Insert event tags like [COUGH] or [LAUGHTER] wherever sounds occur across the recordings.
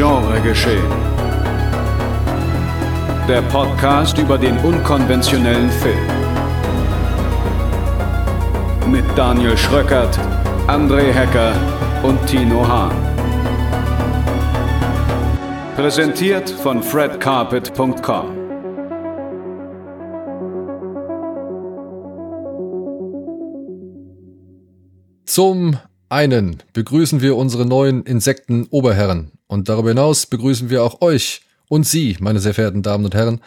Genre geschehen. Der Podcast über den unkonventionellen Film. Mit Daniel Schröckert, André Hecker und Tino Hahn. Präsentiert von fredcarpet.com. Zum einen begrüßen wir unsere neuen Insekten-Oberherren und darüber hinaus begrüßen wir auch euch und Sie, meine sehr verehrten Damen und Herren,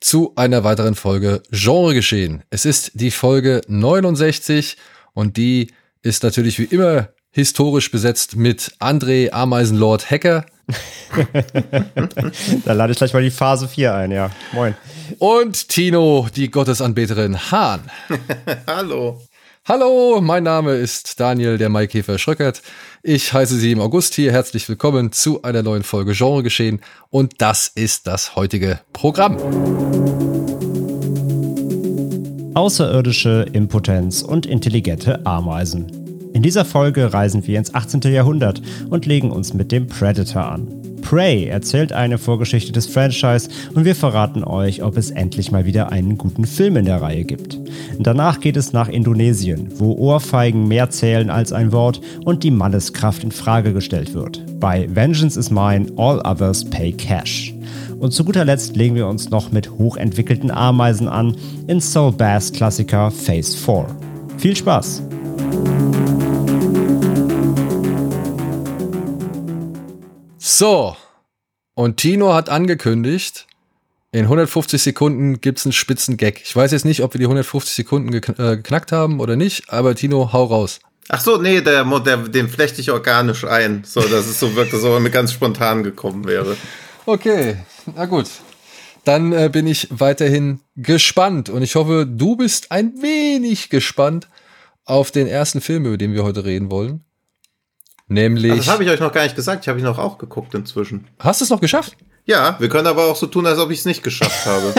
zu einer weiteren Folge Genre geschehen. Es ist die Folge 69 und die ist natürlich wie immer historisch besetzt mit André Ameisenlord Hacker. [LAUGHS] da lade ich gleich mal die Phase 4 ein, ja. Moin. Und Tino, die Gottesanbeterin Hahn. [LAUGHS] Hallo. Hallo, mein Name ist Daniel, der Maikäfer Schröckert. Ich heiße Sie im August hier. Herzlich willkommen zu einer neuen Folge Genre geschehen. Und das ist das heutige Programm. Außerirdische Impotenz und intelligente Ameisen. In dieser Folge reisen wir ins 18. Jahrhundert und legen uns mit dem Predator an. Prey erzählt eine Vorgeschichte des Franchise und wir verraten euch, ob es endlich mal wieder einen guten Film in der Reihe gibt. Danach geht es nach Indonesien, wo Ohrfeigen mehr zählen als ein Wort und die Manneskraft in Frage gestellt wird. Bei Vengeance is Mine, All Others Pay Cash. Und zu guter Letzt legen wir uns noch mit hochentwickelten Ameisen an in Soul Bass Klassiker Phase 4. Viel Spaß! So, und Tino hat angekündigt, in 150 Sekunden gibt's einen spitzen Gag. Ich weiß jetzt nicht, ob wir die 150 Sekunden gekn äh, geknackt haben oder nicht, aber Tino, hau raus. Ach so, nee, der, der, den flechte ich organisch ein, so dass es so wirkt, als ob er mir ganz spontan gekommen wäre. Okay, na gut. Dann äh, bin ich weiterhin gespannt und ich hoffe, du bist ein wenig gespannt auf den ersten Film, über den wir heute reden wollen. Nämlich. Ach, das habe ich euch noch gar nicht gesagt. Ich habe ich noch auch geguckt inzwischen. Hast du es noch geschafft? Ja, wir können aber auch so tun, als ob ich es nicht geschafft habe.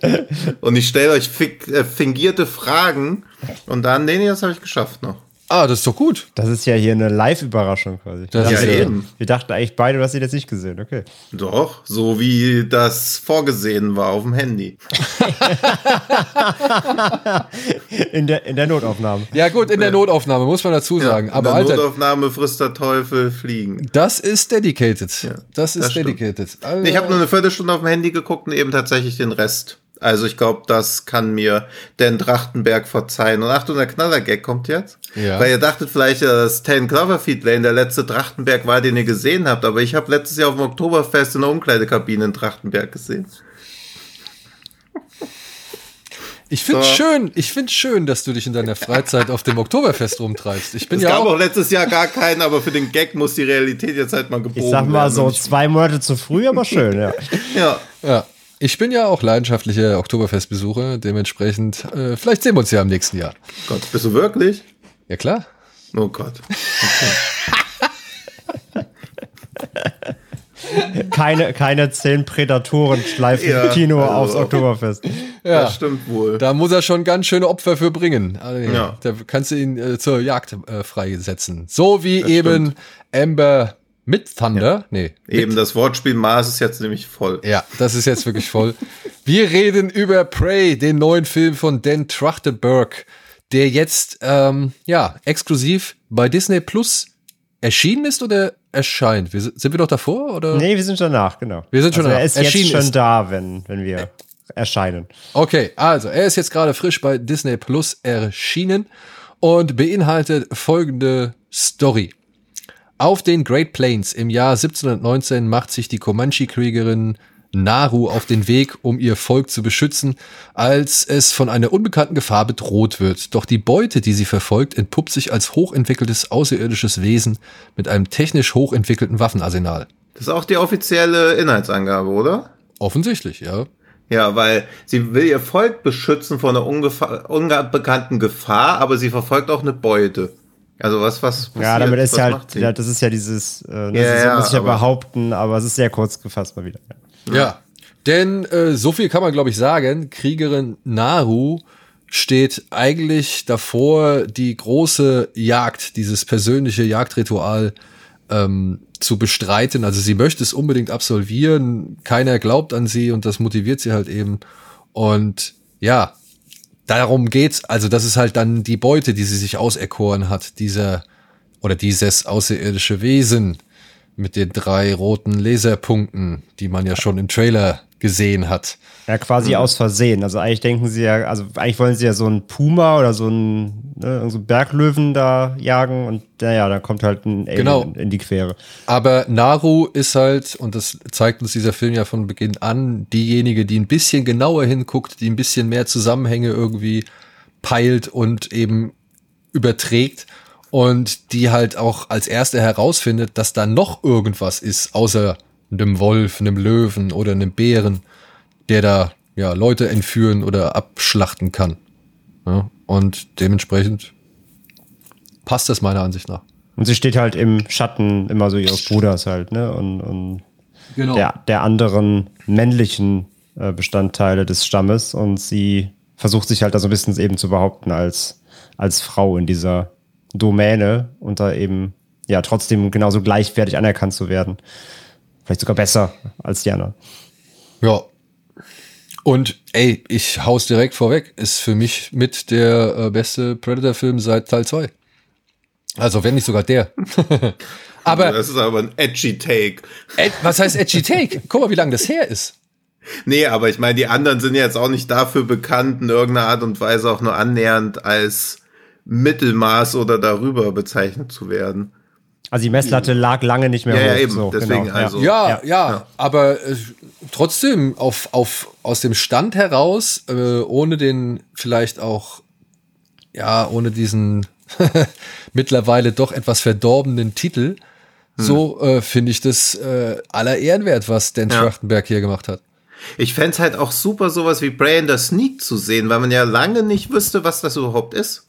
[LAUGHS] und ich stelle euch äh, fingierte Fragen und dann, nee, nee, das habe ich geschafft noch. Ah, das ist doch gut. Das ist ja hier eine Live-Überraschung quasi. Das ja, eben. Wir dachten eigentlich beide, du hast ihn jetzt nicht gesehen, okay. Doch, so wie das vorgesehen war auf dem Handy. [LAUGHS] in, der, in der Notaufnahme. Ja, gut, in der Notaufnahme, muss man dazu sagen. Ja, Aber in der Alter, Notaufnahme frisst der Teufel fliegen. Das ist dedicated. Ja, das ist das dedicated. Also, ich habe nur eine Viertelstunde auf dem Handy geguckt und eben tatsächlich den Rest. Also ich glaube, das kann mir Dan Trachtenberg verzeihen. Und Achtung, der Knallergag kommt jetzt. Ja. Weil ihr dachtet vielleicht, dass Ten Cloverfield Lane der letzte Trachtenberg war, den ihr gesehen habt. Aber ich habe letztes Jahr auf dem Oktoberfest in der Umkleidekabine in Trachtenberg gesehen. Ich finde So. schön, ich finde schön, dass du dich in deiner Freizeit auf dem Oktoberfest rumtreibst. Ich bin Es ja gab auch, auch letztes Jahr gar keinen, aber für den Gag muss die Realität jetzt halt mal gebogen Ich sag mal werden. so zwei Monate zu früh, aber schön, ja. Ja. ja, ich bin ja auch leidenschaftlicher Oktoberfestbesucher. Dementsprechend, äh, vielleicht sehen wir uns ja im nächsten Jahr. Gott, bist du wirklich? Ja klar. Oh Gott. [LAUGHS] Keine, keine zehn Prädatoren schleifen Ja, Kino also- aufs Oktoberfest. [LAUGHS] Ja, Das stimmt wohl. da muss er schon ganz schöne Opfer für bringen. Also, Ja. Da kannst du ihn äh, zur Jagd äh, freisetzen. So wie Das eben Amber mit Thunder. Nee, Eben das Wortspiel Mars ist jetzt nämlich voll. Ja, das ist jetzt wirklich voll. Wir reden über Prey, den neuen Film von Dan Trachtenberg, der jetzt ähm, ja exklusiv bei Disney Plus erschienen ist oder erscheint. Wir, sind wir doch davor oder? Nee, wir sind schon nach, genau. Wir sind schon also nach. Er ist Erschienen jetzt schon ist- da, wenn, wenn wir erscheinen. Okay, also er ist jetzt gerade frisch bei Disney Plus erschienen und beinhaltet folgende Story. Auf den Great Plains im Jahr 1719 macht sich die Comanche-Kriegerin Naru auf den Weg, um ihr Volk zu beschützen, als es von einer unbekannten Gefahr bedroht wird. Doch die Beute, die sie verfolgt, entpuppt sich als hochentwickeltes außerirdisches Wesen mit einem technisch hochentwickelten Waffenarsenal. Das ist auch die offizielle Inhaltsangabe, oder? Offensichtlich, ja. Ja, weil sie will ihr Volk beschützen vor einer unbekannten Gefahr, aber sie verfolgt auch eine Beute. Also was, was passiert? Ja, damit ist was ja halt, ja, das ist ja dieses, äh, ne, Ja, sie ja, muss sich ja aber- behaupten, aber es ist sehr kurz gefasst mal wieder. Ja, denn äh, so viel kann man, glaube ich, sagen. Kriegerin Naru steht eigentlich davor, die große Jagd, dieses persönliche Jagdritual ähm, zu bestreiten. Also sie möchte es unbedingt absolvieren, keiner glaubt an sie und das motiviert sie halt eben. Und ja, darum geht's. Also das ist halt dann die Beute, die sie sich auserkoren hat, dieser oder dieses außerirdische Wesen mit den drei roten Laserpunkten, die man ja schon im Trailer gesehen hat. Ja, quasi mhm. aus Versehen. Also eigentlich denken sie ja, also eigentlich wollen sie ja so einen Puma oder so einen, ne, so einen Berglöwen da jagen und naja, dann kommt halt ein Alien genau. in die Quere. Aber Naru ist halt, und das zeigt uns dieser Film ja von Beginn an, diejenige, die ein bisschen genauer hinguckt, die ein bisschen mehr Zusammenhänge irgendwie peilt und eben überträgt und die halt auch als erste herausfindet, dass da noch irgendwas ist, außer einem Wolf, einem Löwen oder einem Bären, der da ja Leute entführen oder abschlachten kann. Ja, und dementsprechend passt das meiner Ansicht nach. Und sie steht halt im Schatten immer so ihres Bruders halt, ne? Und, und genau. der, der anderen männlichen äh, Bestandteile des Stammes und sie versucht sich halt da so ein bisschen eben zu behaupten als, als Frau in dieser Domäne und da eben ja trotzdem genauso gleichwertig anerkannt zu werden. Vielleicht sogar besser als die anderen. Ja. Und ey, ich hau's direkt vorweg, ist für mich mit der äh, beste Predator-Film seit Teil 2. Also wenn nicht sogar der. [LAUGHS] aber das ist aber ein edgy Take. Ed, was heißt edgy Take? Guck mal, wie lange das her ist. Nee, aber ich meine, die anderen sind jetzt auch nicht dafür bekannt, in irgendeiner Art und Weise auch nur annähernd als Mittelmaß oder darüber bezeichnet zu werden. Also die Messlatte lag lange nicht mehr ja, hoch. Ja, eben, so, deswegen genau. also. Ja, ja, ja, aber äh, trotzdem auf, auf, aus dem Stand heraus, äh, ohne den vielleicht auch, ja, ohne diesen [LAUGHS] mittlerweile doch etwas verdorbenen Titel, hm. so äh, finde ich das äh, aller Ehrenwert, was Dan ja. Trachtenberg hier gemacht hat. Ich fände halt auch super, sowas wie Bray in the Sneak zu sehen, weil man ja lange nicht wüsste, was das überhaupt ist.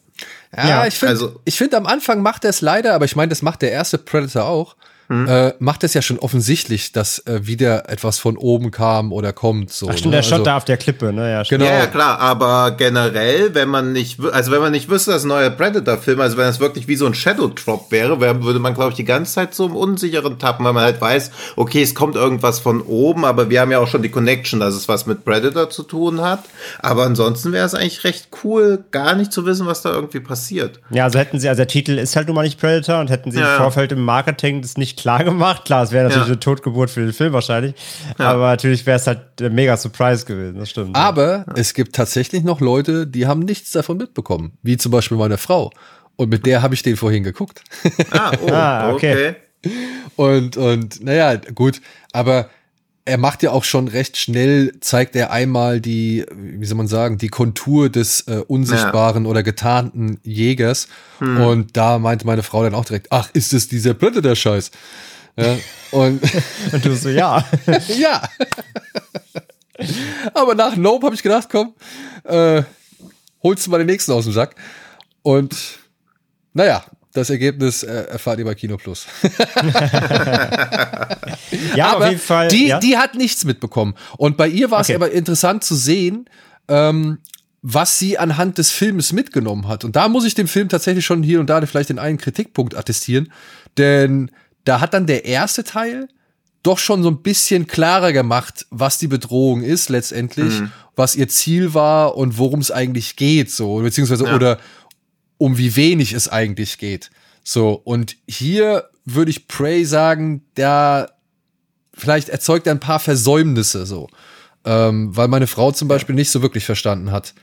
Ja, ja ich finde, also, ich finde am Anfang macht er es leider, aber ich meine, das macht der erste Predator auch hm. äh, macht es ja schon offensichtlich, dass äh, wieder etwas von oben kam oder kommt. So, Ach stimmt, ne? der Shot also, da auf der Klippe, ne? Ja, genau. ja, ja, klar, aber generell, wenn man nicht, also wenn man nicht wüsste, dass ein neuer Predator-Film, also wenn es wirklich wie so ein Shadow Drop wäre, würde man, glaube ich, die ganze Zeit so im Unsicheren tappen, weil man halt weiß, okay, es kommt irgendwas von oben, aber wir haben ja auch schon die Connection, dass es was mit Predator zu tun hat. Aber ansonsten wäre es eigentlich recht cool, gar nicht zu wissen, was da irgendwie passiert. Ja, also hätten sie, also der Titel ist halt nun mal nicht Predator und hätten sie ja. im Vorfeld im Marketing das nicht klar gemacht. Klar, es wäre natürlich ja. eine Totgeburt für den Film wahrscheinlich. Ja. Aber natürlich wäre es halt ein mega Surprise gewesen, das stimmt. Aber ja. es gibt tatsächlich noch Leute, die haben nichts davon mitbekommen. Wie zum Beispiel meine Frau. Und mit der habe ich den vorhin geguckt. Ah, oh, [LAUGHS] ah okay. okay. Und, und naja, gut. Aber er macht ja auch schon recht schnell, zeigt er einmal die, wie soll man sagen, die Kontur des äh, unsichtbaren ja. oder getarnten Jägers. Hm. Und da meinte meine Frau dann auch direkt, ach, ist es dieser Predator-Scheiß? Ja, und, [LAUGHS] und du so, ja. [LAUGHS] ja. Aber nach Nope habe ich gedacht, komm, äh, holst du mal den nächsten aus dem Sack. Und naja, das Ergebnis äh, erfahrt ihr bei Kino Plus. [LAUGHS] ja, aber auf jeden Fall. Die, ja. die hat nichts mitbekommen. Und bei ihr war es okay. aber interessant zu sehen, ähm, was sie anhand des Films mitgenommen hat. Und da muss ich dem Film tatsächlich schon hier und da vielleicht den einen Kritikpunkt attestieren. Denn da hat dann der erste Teil doch schon so ein bisschen klarer gemacht, was die Bedrohung ist letztendlich, mhm. was ihr Ziel war und worum es eigentlich geht, so, beziehungsweise ja. oder um wie wenig es eigentlich geht. So, und hier würde ich Prey sagen, der vielleicht erzeugt er ein paar Versäumnisse so. Ähm, weil meine Frau zum Beispiel nicht so wirklich verstanden hat,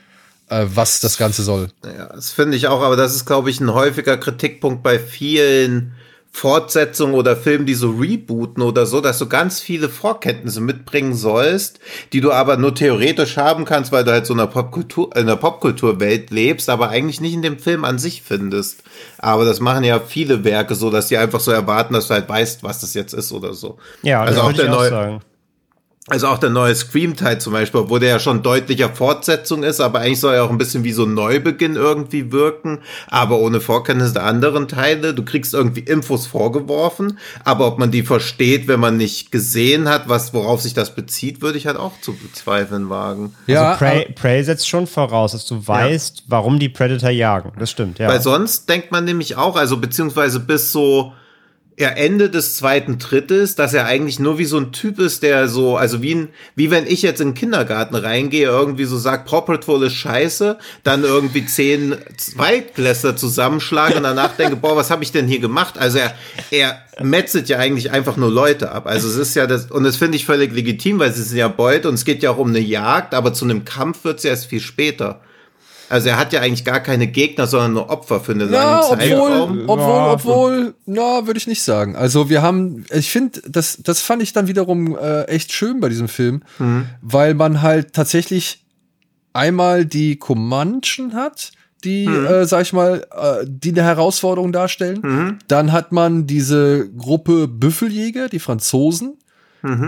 äh, was das Ganze soll. Ja, das finde ich auch, aber das ist, glaube ich, ein häufiger Kritikpunkt bei vielen Fortsetzungen oder Filmen, die so rebooten oder so, dass du ganz viele Vorkenntnisse mitbringen sollst, die du aber nur theoretisch haben kannst, weil du halt so in einer Popkultur, in der Popkulturwelt lebst, aber eigentlich nicht in dem Film an sich findest. Aber das machen ja viele Werke so, dass die einfach so erwarten, dass du halt weißt, was das jetzt ist oder so. Ja, also auch der neue, also auch der neue Scream-Teil zum Beispiel, wo der ja schon deutlicher Fortsetzung ist, aber eigentlich soll er auch ein bisschen wie so ein Neubeginn irgendwie wirken, aber ohne Vorkenntnis der anderen Teile. Du kriegst irgendwie Infos vorgeworfen, aber ob man die versteht, wenn man nicht gesehen hat, was, worauf sich das bezieht, würde ich halt auch zu bezweifeln wagen. Ja, also Prey, Prey setzt schon voraus, dass du weißt, ja. warum die Predator jagen. Das stimmt, ja. Weil sonst denkt man nämlich auch, also beziehungsweise bis so, er Ende des zweiten Drittes, dass er eigentlich nur wie so ein Typ ist, der so, also wie ein, wie wenn ich jetzt in den Kindergarten reingehe, irgendwie so sagt, Patrol ist scheiße, dann irgendwie zehn Zweitklässler zusammenschlagen und danach denke, boah, was habe ich denn hier gemacht? Also er, er metzelt ja eigentlich einfach nur Leute ab. Also es ist ja das, und das finde ich völlig legitim, weil sie sind ja Beute und es geht ja auch um eine Jagd, aber zu einem Kampf wird es erst viel später. Also er hat ja eigentlich gar keine Gegner, sondern nur Opfer für eine Ja, lange obwohl, Zeitraum. obwohl, obwohl, na, würde ich nicht sagen. Also wir haben, ich finde, das, das fand ich dann wiederum äh, echt schön bei diesem Film, weil man halt tatsächlich einmal die Comanchen hat, die, äh, sag ich mal, äh, die eine Herausforderung darstellen. Dann hat man diese Gruppe Büffeljäger, die Franzosen,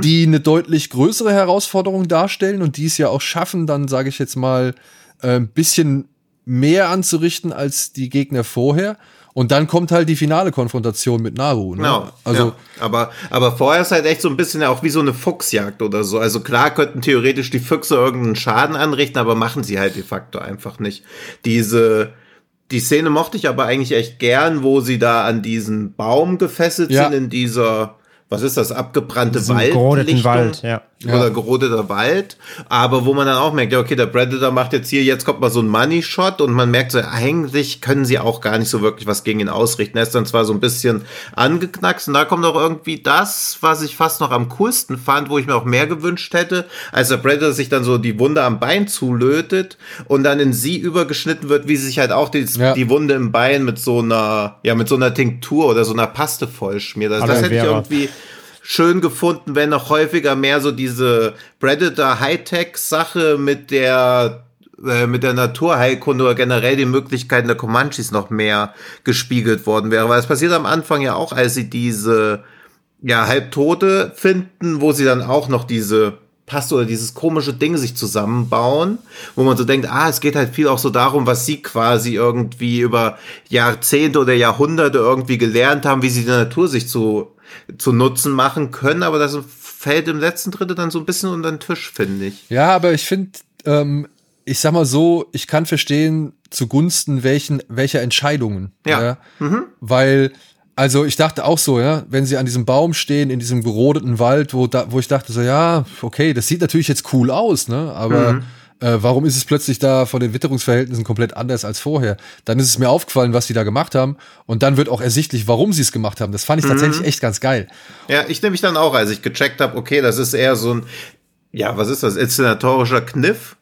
die eine deutlich größere Herausforderung darstellen und die es ja auch schaffen, dann sage ich jetzt mal, ein bisschen mehr anzurichten als die Gegner vorher. Und dann kommt halt die finale Konfrontation mit Naru. Ne? Genau. also ja. aber, aber vorher ist halt echt so ein bisschen auch wie so eine Fuchsjagd oder so. Also klar könnten theoretisch die Füchse irgendeinen Schaden anrichten, aber machen sie halt de facto einfach nicht. Diese, die Szene mochte ich aber eigentlich echt gern, wo sie da an diesen Baum gefesselt Ja. sind in dieser, was ist das, abgebrannte Diesem Wald? Wald, ja. Oder gerodeter Wald, aber wo man dann auch merkt, ja, okay, der Predator macht jetzt hier, jetzt kommt mal so ein Money-Shot und man merkt so, eigentlich können sie auch gar nicht so wirklich was gegen ihn ausrichten. Er ist dann zwar so ein bisschen angeknackst und da kommt auch irgendwie das, was ich fast noch am coolsten fand, wo ich mir auch mehr gewünscht hätte, als der Predator sich dann so die Wunde am Bein zulötet und dann in sie übergeschnitten wird, wie sie sich halt auch die, Ja. die Wunde im Bein mit so einer, ja, mit so einer Tinktur oder so einer Paste vollschmiert. Also das hätte ich irgendwie schön gefunden, wenn noch häufiger mehr so diese Predator Hightech Sache mit der äh, mit der Naturheilkunde oder generell die Möglichkeiten der Comanches noch mehr gespiegelt worden wäre. Weil es passiert am Anfang ja auch, als sie diese ja Halbtote finden, wo sie dann auch noch diese Paste oder dieses komische Ding sich zusammenbauen, wo man so denkt, ah, es geht halt viel auch so darum, was sie quasi irgendwie über Jahrzehnte oder Jahrhunderte irgendwie gelernt haben, wie sie die Natur sich zu, zu Nutzen machen können, aber das fällt im letzten Drittel dann so ein bisschen unter den Tisch, finde ich. Ja, aber ich finde, ähm, ich sag mal so, ich kann verstehen zugunsten welchen, welcher Entscheidungen. Ja. Weil, also ich dachte auch so, ja, wenn sie an diesem Baum stehen, in diesem gerodeten Wald, wo, da, wo ich dachte so, ja, okay, das sieht natürlich jetzt cool aus, ne? Aber äh, warum ist es plötzlich da von den Witterungsverhältnissen komplett anders als vorher? Dann ist es mir aufgefallen, was die da gemacht haben. Und dann wird auch ersichtlich, warum sie es gemacht haben. Das fand ich tatsächlich echt ganz geil. Ja, ich nehme mich dann auch, als ich gecheckt habe, okay, das ist eher so ein, ja, was ist das, inszenatorischer Kniff.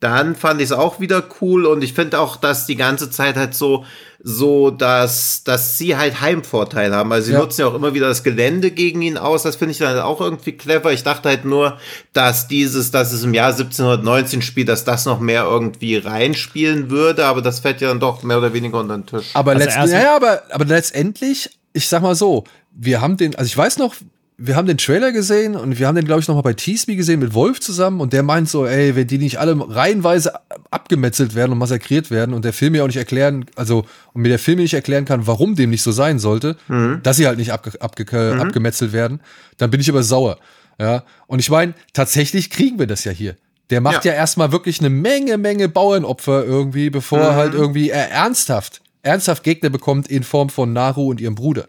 Dann fand ich es auch wieder cool und ich finde auch, dass die ganze Zeit halt so, so, dass, dass sie halt Heimvorteil haben. Also sie Ja. nutzen ja auch immer wieder das Gelände gegen ihn aus. Das finde ich dann auch irgendwie clever. Ich dachte halt nur, dass dieses, dass es im Jahr 1719 spielt, dass das noch mehr irgendwie reinspielen würde, aber das fällt ja dann doch mehr oder weniger unter den Tisch. Aber, Also letzt, erst- ja, aber, aber letztendlich, ich sag mal so, wir haben den, also ich weiß noch, wir haben den Trailer gesehen und wir haben den, glaube ich, noch mal bei Teasby gesehen mit Wolf zusammen und der meint so, ey, wenn die nicht alle reihenweise abgemetzelt werden und massakriert werden und der Film mir auch nicht erklären, also und mir der Film nicht erklären kann, warum dem nicht so sein sollte, dass sie halt nicht abge, abge, abgemetzelt werden, dann bin ich aber sauer. Ja, und ich meine, tatsächlich kriegen wir das ja hier. Der macht ja, Ja. erstmal wirklich eine Menge, Menge Bauernopfer irgendwie, bevor er halt irgendwie er ernsthaft, ernsthaft Gegner bekommt in Form von Naru und ihrem Bruder.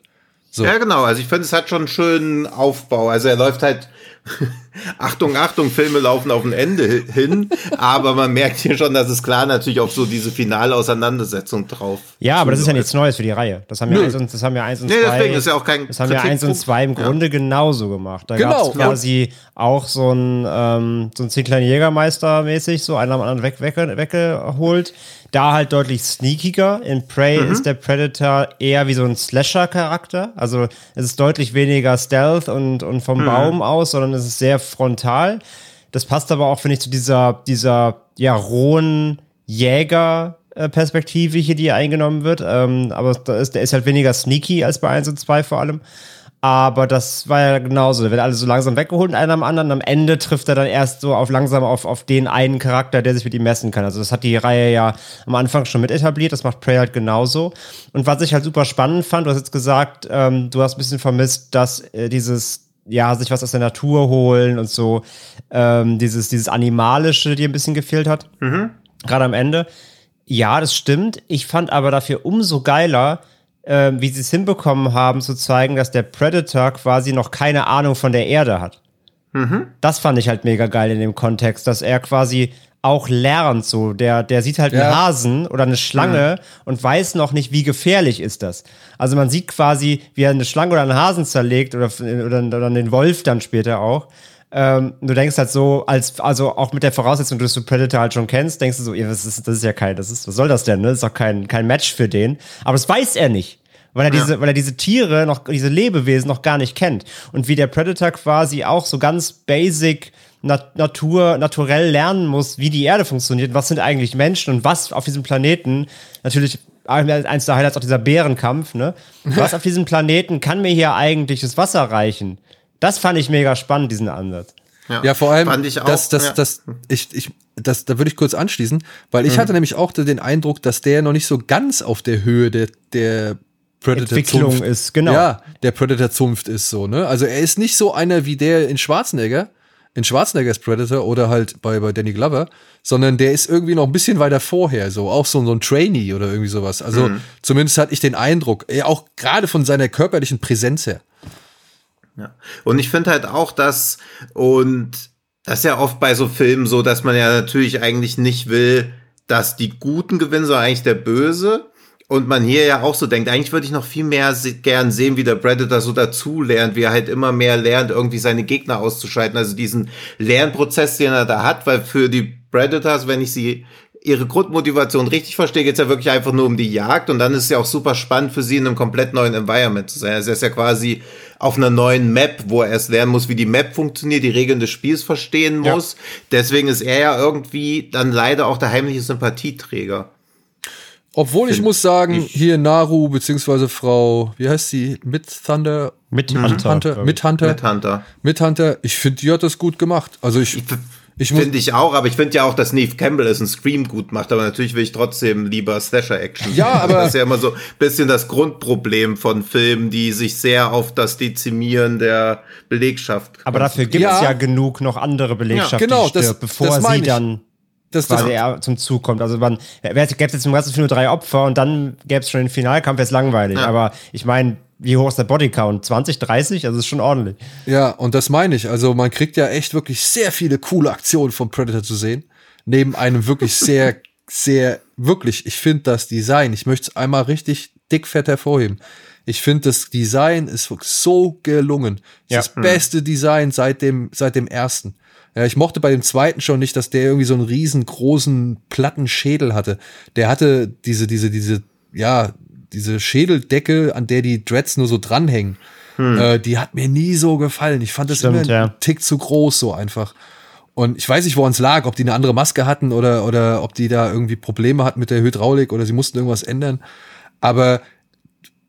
So. Ja, genau. Also ich finde, es hat schon einen schönen Aufbau. Also er läuft halt, Achtung, Achtung, Filme laufen auf ein Ende hi- hin, aber man merkt hier schon, dass es klar natürlich auf so diese finale Auseinandersetzung drauf. Ja, aber das ist ja nichts Neues für die Reihe. Das haben ja Nö. eins und, das haben ja eins und Nee, zwei. deswegen ist ja auch kein Das haben ja eins und zwei im Ja. Grunde genauso gemacht. Da Genau, gab es quasi auch so ein, ähm, so ein zehn kleinen Jägermeister mäßig, so einer am anderen weg, weg, weggeholt. Da halt deutlich sneakiger. In Prey Mhm. ist der Predator eher wie so ein Slasher-Charakter. Also es ist deutlich weniger Stealth und, und Mhm. vom Baum aus, sondern es ist sehr frontal. Das passt aber auch, finde ich, zu dieser, dieser ja, rohen Jäger-Perspektive hier, die eingenommen wird. Ähm, aber da ist, der ist halt weniger sneaky als bei 1 und 2 vor allem. Aber das war ja genauso. Da wird alles so langsam weggeholt, einer am anderen. Am Ende trifft er dann erst so auf langsam auf, auf den einen Charakter, der sich mit ihm messen kann. Also das hat die Reihe ja am Anfang schon mit etabliert. Das macht Prey halt genauso. Und was ich halt super spannend fand, du hast jetzt gesagt, ähm, du hast ein bisschen vermisst, dass äh, dieses ja, sich was aus der Natur holen und so, ähm, dieses, dieses Animalische, die ein bisschen gefehlt hat. Gerade am Ende. Ja, das stimmt. Ich fand aber dafür umso geiler, äh, wie sie es hinbekommen haben, zu zeigen, dass der Predator quasi noch keine Ahnung von der Erde hat. Das fand ich halt mega geil in dem Kontext, dass er quasi auch lernt, so. Der, der sieht halt Ja. einen Hasen oder eine Schlange und weiß noch nicht, wie gefährlich ist das. Also man sieht quasi, wie er eine Schlange oder einen Hasen zerlegt oder, oder, oder den Wolf dann später auch. Ähm, du denkst halt so, als, also auch mit der Voraussetzung, dass du Predator halt schon kennst, denkst du so, das ist, das ist ja kein, das ist, was soll das denn, ne? Das ist doch kein, kein Match für den. Aber das weiß er nicht. Weil er diese, weil er diese Tiere noch, diese Lebewesen noch gar nicht kennt. Und wie der Predator quasi auch so ganz basic Nat Natur, naturell lernen muss, wie die Erde funktioniert, was sind eigentlich Menschen und was auf diesem Planeten, natürlich eins der Highlights auch dieser Bärenkampf, ne? Was auf diesem Planeten kann mir hier eigentlich das Wasser reichen? Das fand ich mega spannend, diesen Ansatz. Ja, vor allem, Fand ich auch, das, das, ja. das, ich, ich, das, da würde ich kurz anschließen, weil Mhm. ich hatte nämlich auch den Eindruck, dass der noch nicht so ganz auf der Höhe der, der Predator Entwicklung ist, genau. Ja, der Predator Zunft ist so, ne? Also er ist nicht so einer wie der in Schwarzenegger, in Schwarzeneggers Predator oder halt bei, bei Danny Glover, sondern der ist irgendwie noch ein bisschen weiter vorher, so auch so, so ein Trainee oder irgendwie sowas. Also Mhm. zumindest hatte ich den Eindruck, eh, auch gerade von seiner körperlichen Präsenz her. Ja. Und ich finde halt auch, dass, und das ist ja oft bei so Filmen so, dass man ja natürlich eigentlich nicht will, dass die Guten gewinnen, sondern eigentlich der Böse. Und man hier ja auch so denkt, eigentlich würde ich noch viel mehr se gern sehen, wie der Predator so dazu lernt, wie er halt immer mehr lernt, irgendwie seine Gegner auszuschalten. Also diesen Lernprozess, den er da hat, weil für die Predators, wenn ich sie ihre Grundmotivation richtig verstehe, geht's ja wirklich einfach nur um die Jagd und dann ist es ja auch super spannend für sie in einem komplett neuen Environment zu sein. Also er ist ja quasi auf einer neuen Map, wo er erst lernen muss, wie die Map funktioniert, die Regeln des Spiels verstehen muss. Deswegen ist er ja irgendwie dann leider auch der heimliche Sympathieträger. Obwohl ich muss sagen, hier Naru beziehungsweise Frau, wie heißt sie, Mit Thunder, Mit Hunter, Hunter, ich. mit Hunter, Mit Hunter. mit Hunter. Ich finde, die hat das gut gemacht. Also ich, ich muss, Finde ich auch, aber ich finde ja auch, dass Neve Campbell es in Scream gut macht, aber natürlich will ich trotzdem lieber Slasher-Action. Ja, [LAUGHS] aber- Das ist ja immer so ein bisschen das Grundproblem von Filmen, die sich sehr auf das Dezimieren der Belegschaft. Aber dafür gibt es Ja. ja. genug noch andere Belegschaft, Ja, genau, die stirbt, das- bevor das sie ich. dann das, das, quasi er zum Zug kommt. Also man gäbe es jetzt im ganzen Film nur drei Opfer und dann gäbe es schon den Finalkampf, wäre es langweilig. Aber ich meine, wie hoch ist der Bodycount? 20, 30? Also ist schon ordentlich. ja, und das meine ich. Also man kriegt ja echt wirklich sehr viele coole Aktionen vom Predator zu sehen. Neben einem wirklich [LAUGHS] sehr, sehr, wirklich, ich finde das Design, ich möchte es einmal richtig dickfett hervorheben. Ich finde, das Design ist wirklich so gelungen. Ja. das beste Design seit dem, seit dem ersten. Ja, ich mochte bei dem zweiten schon nicht, dass der irgendwie so einen riesengroßen platten Schädel hatte. Der hatte diese, diese, diese, ja, diese Schädeldecke, an der die Dreads nur so dranhängen. Äh, die hat mir nie so gefallen. Ich fand das Stimmt, immer einen ja. Tick zu groß so einfach. Und ich weiß nicht, woran es lag, ob die eine andere Maske hatten oder, oder ob die da irgendwie Probleme hatten mit der Hydraulik oder sie mussten irgendwas ändern. Aber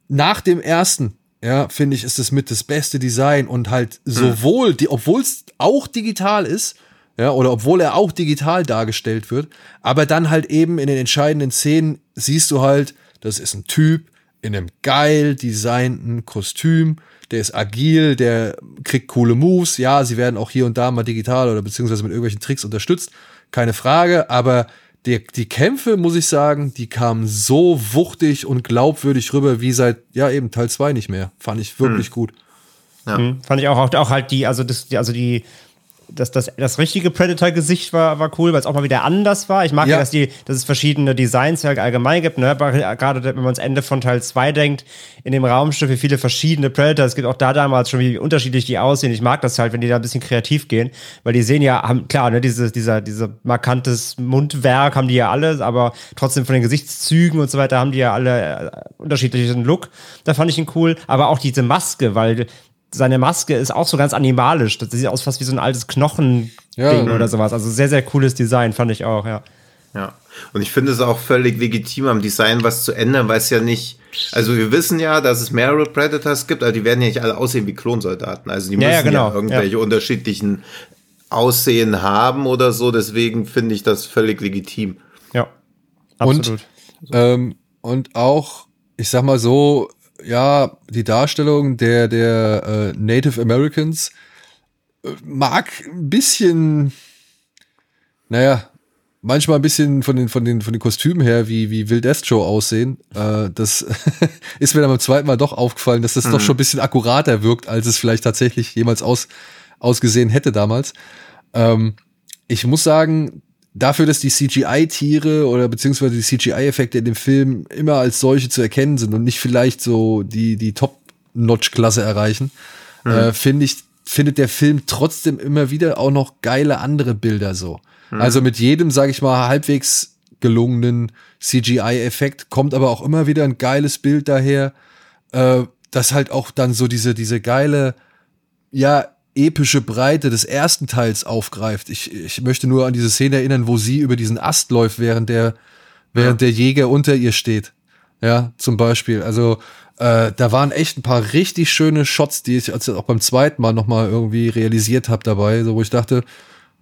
nach dem ersten, ja, finde ich, ist es mit das beste Design und halt sowohl, die, obwohl es auch digital ist, ja, oder obwohl er auch digital dargestellt wird, aber dann halt eben in den entscheidenden Szenen siehst du halt, das ist ein Typ in einem geil designten Kostüm, der ist agil, der kriegt coole Moves, ja, sie werden auch hier und da mal digital oder beziehungsweise mit irgendwelchen Tricks unterstützt, keine Frage, aber die, die Kämpfe, muss ich sagen, die kamen so wuchtig und glaubwürdig rüber wie seit, ja, eben Teil 2 nicht mehr. Fand ich wirklich gut. Mhm. Fand ich auch, auch, auch halt die, also das, die- also die, das, das, das richtige Predator-Gesicht war, war cool, weil es auch mal wieder anders war. Ich mag ja, Ja. dass, die, dass es verschiedene Designs halt allgemein gibt, ne? Gerade wenn man ans Ende von Teil 2 denkt, in dem Raumschiff, wie viele verschiedene Predator, es gibt auch da damals schon, wie unterschiedlich die aussehen. Ich mag das halt, wenn die da ein bisschen kreativ gehen, weil die sehen ja, haben, klar, ne, diese, dieser, dieser markantes Mundwerk haben die ja alle, aber trotzdem von den Gesichtszügen und so weiter haben die ja alle äh, unterschiedlichen Look. Da fand ich ihn cool. Aber auch diese Maske, weil seine Maske ist auch so ganz animalisch. Das sieht aus fast wie so ein altes Knochending Ja. oder sowas. Also sehr, sehr cooles Design, fand ich auch, ja. Ja. Und ich finde es auch völlig legitim, am Design was zu ändern, weil es ja nicht. Also wir wissen ja, dass es mehrere Predators gibt, aber die werden ja nicht alle aussehen wie Klonsoldaten. Also die Ja, müssen ja, ja, genau. irgendwelche unterschiedlichen Aussehen haben oder so. Deswegen finde ich das völlig legitim. Ja. Und- Absolut. Ähm, und auch, ich sag mal so, ja, die Darstellung der, der äh, Native Americans äh, mag ein bisschen, naja, manchmal ein bisschen von den, von den, von den Kostümen her wie, wie Wild Death Show aussehen. Äh, das [LAUGHS] ist mir dann beim zweiten Mal doch aufgefallen, dass das mhm. doch schon ein bisschen akkurater wirkt, als es vielleicht tatsächlich jemals aus, ausgesehen hätte damals. Ähm, ich muss sagen, dafür, dass die CGI-Tiere oder beziehungsweise die CGI-Effekte in dem Film immer als solche zu erkennen sind und nicht vielleicht so die, die Top-Notch-Klasse erreichen, mhm. äh, finde ich, findet der Film trotzdem immer wieder auch noch geile andere Bilder so. Mhm. Also mit jedem, sage ich mal, halbwegs gelungenen CGI-Effekt kommt aber auch immer wieder ein geiles Bild daher, äh, das halt auch dann so diese, diese geile, ja, epische Breite des ersten Teils aufgreift. Ich, ich möchte nur an diese Szene erinnern, wo sie über diesen Ast läuft, während der, während ja. der Jäger unter ihr steht. Ja, zum Beispiel. Also äh, da waren echt ein paar richtig schöne Shots, die ich also auch beim zweiten Mal nochmal irgendwie realisiert habe dabei, so wo ich dachte,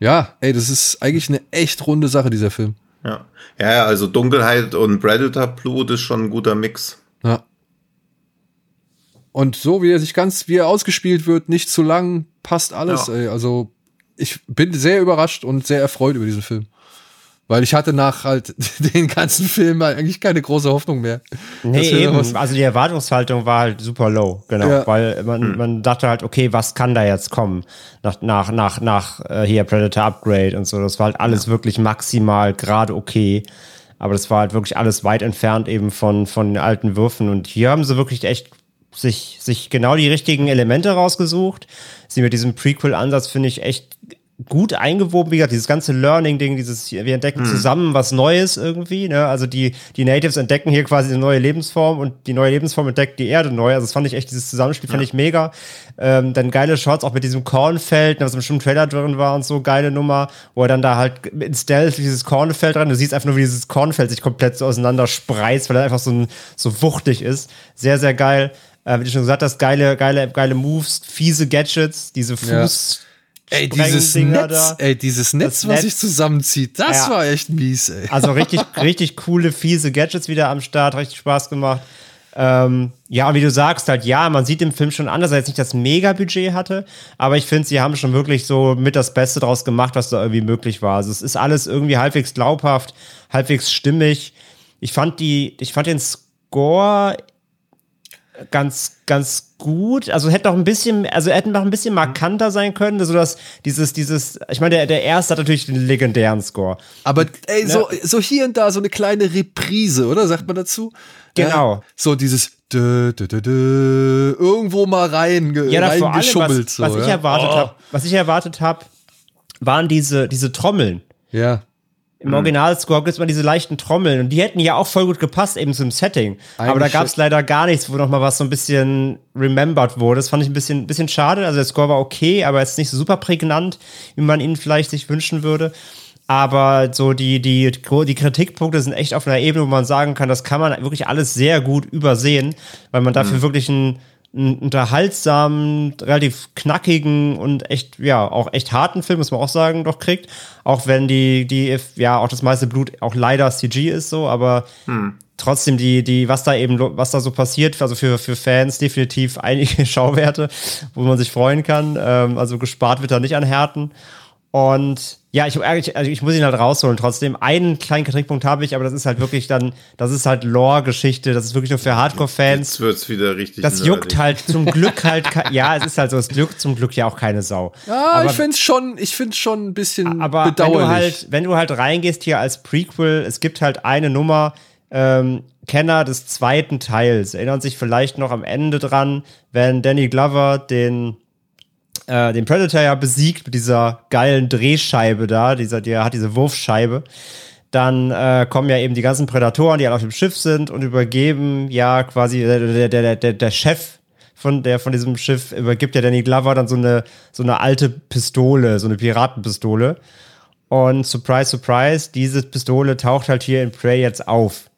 ja, ey, das ist eigentlich eine echt runde Sache, dieser Film. Ja, ja, also Dunkelheit und Predator-Blut ist schon ein guter Mix. Ja. Und so wie er sich ganz, wie er ausgespielt wird, nicht zu lang, passt alles. Ja. Ey. Also ich bin sehr überrascht und sehr erfreut über diesen Film. Weil ich hatte nach halt [LAUGHS] den ganzen Film eigentlich keine große Hoffnung mehr. Nee, eben. Also die Erwartungshaltung war halt super low, genau. Ja. Weil man, hm. man dachte halt, okay, was kann da jetzt kommen? Nach, nach, nach, nach äh, hier Predator Upgrade und so. Das war halt alles ja. wirklich maximal gerade okay. Aber das war halt wirklich alles weit entfernt eben von, von den alten Würfen. Und hier haben sie wirklich echt sich, sich genau die richtigen Elemente rausgesucht. Sie mit diesem Prequel-Ansatz finde ich echt gut eingewoben, wie gesagt, dieses ganze Learning-Ding, dieses, wir entdecken mhm. zusammen was Neues irgendwie, ne? Also die, die Natives entdecken hier quasi eine neue Lebensform und die neue Lebensform entdeckt die Erde neu. Also das fand ich echt, dieses Zusammenspiel ja. fand ich mega. Ähm, dann geile Shots, auch mit diesem Kornfeld, ne, was im bestimmten Trailer drin war und so, geile Nummer, wo er dann da halt in Stealth dieses Kornfeld dran, du siehst einfach nur, wie dieses Kornfeld sich komplett so auseinander spreizt, weil er einfach so, ein, so wuchtig ist. Sehr, sehr geil. Äh, wie du schon gesagt hast, geile, geile, geile Moves, fiese Gadgets, diese Fuß- ja Ey, dieses Netz, ey, dieses Netz, was Netz. sich zusammenzieht, das ja. war echt mies, ey. Also richtig, [LAUGHS] richtig coole, fiese Gadgets wieder am Start, richtig Spaß gemacht. Ähm, ja, und wie du sagst, halt, ja, man sieht im Film schon an, dass er jetzt nicht das Mega-Budget hatte, aber ich finde, sie haben schon wirklich so mit das Beste draus gemacht, was da irgendwie möglich war. Also es ist alles irgendwie halbwegs glaubhaft, halbwegs stimmig. Ich fand die, ich fand den Score ganz, ganz gut. Also hätte noch ein bisschen, also hätten noch ein bisschen markanter sein können, so dass dieses, dieses, ich meine, der, der erste hat natürlich den legendären Score. Aber ey, ne? so, so hier und da so eine kleine Reprise, oder? Sagt man dazu? Genau. Ja, so dieses dö, dö, dö, irgendwo mal rein, ja, reingeschummelt. Was, was so, ich ja? erwartet oh. habe, was ich erwartet habe, waren diese, diese Trommeln. Ja. Im Originalscore gibt es mal diese leichten Trommeln und die hätten ja auch voll gut gepasst eben zum Setting. Eigentlich Aber da gab es leider gar nichts, wo noch mal was so ein bisschen remembered wurde. Das fand ich ein bisschen, bisschen schade. Also der Score war okay, aber jetzt nicht so super prägnant, wie man ihn vielleicht sich wünschen würde. Aber so die, die, die Kritikpunkte sind echt auf einer Ebene, wo man sagen kann, das kann man wirklich alles sehr gut übersehen, weil man dafür mhm. wirklich ein einen unterhaltsamen, relativ knackigen und echt, ja, auch echt harten Film, muss man auch sagen, doch kriegt. Auch wenn die, die, ja, auch das meiste Blut auch leider CG ist so, aber hm. trotzdem die, die, was da eben, was da so passiert, also für, für Fans definitiv [LAUGHS] einige Schauwerte, wo man sich freuen kann. Ähm, also gespart wird da nicht an Härten. Und ja, ich, also ich muss ihn halt rausholen. Trotzdem, einen kleinen Kritikpunkt habe ich, aber das ist halt wirklich dann, das ist halt Lore-Geschichte. Das ist wirklich nur für Hardcore-Fans. Jetzt wird's wieder richtig. Das juckt halt zum [LAUGHS] Glück halt, ja, es ist halt so, es juckt zum Glück ja auch keine Sau. Ja, aber, ich find's schon, ich find's schon ein bisschen aber bedauerlich. Wenn du halt, wenn du halt reingehst hier als Prequel, es gibt halt eine Nummer, ähm, Kenner des zweiten Teils erinnern sich vielleicht noch am Ende dran, wenn Danny Glover den äh, den Predator ja besiegt mit dieser geilen Drehscheibe da, dieser, der hat diese Wurfscheibe. Dann äh, kommen ja eben die ganzen Prädatoren, die alle auf dem Schiff sind und übergeben ja quasi der, der, der, der Chef von der von diesem Schiff übergibt ja Danny Glover dann so eine so eine alte Pistole, so eine Piratenpistole. Und surprise, surprise, diese Pistole taucht halt hier in Prey jetzt auf.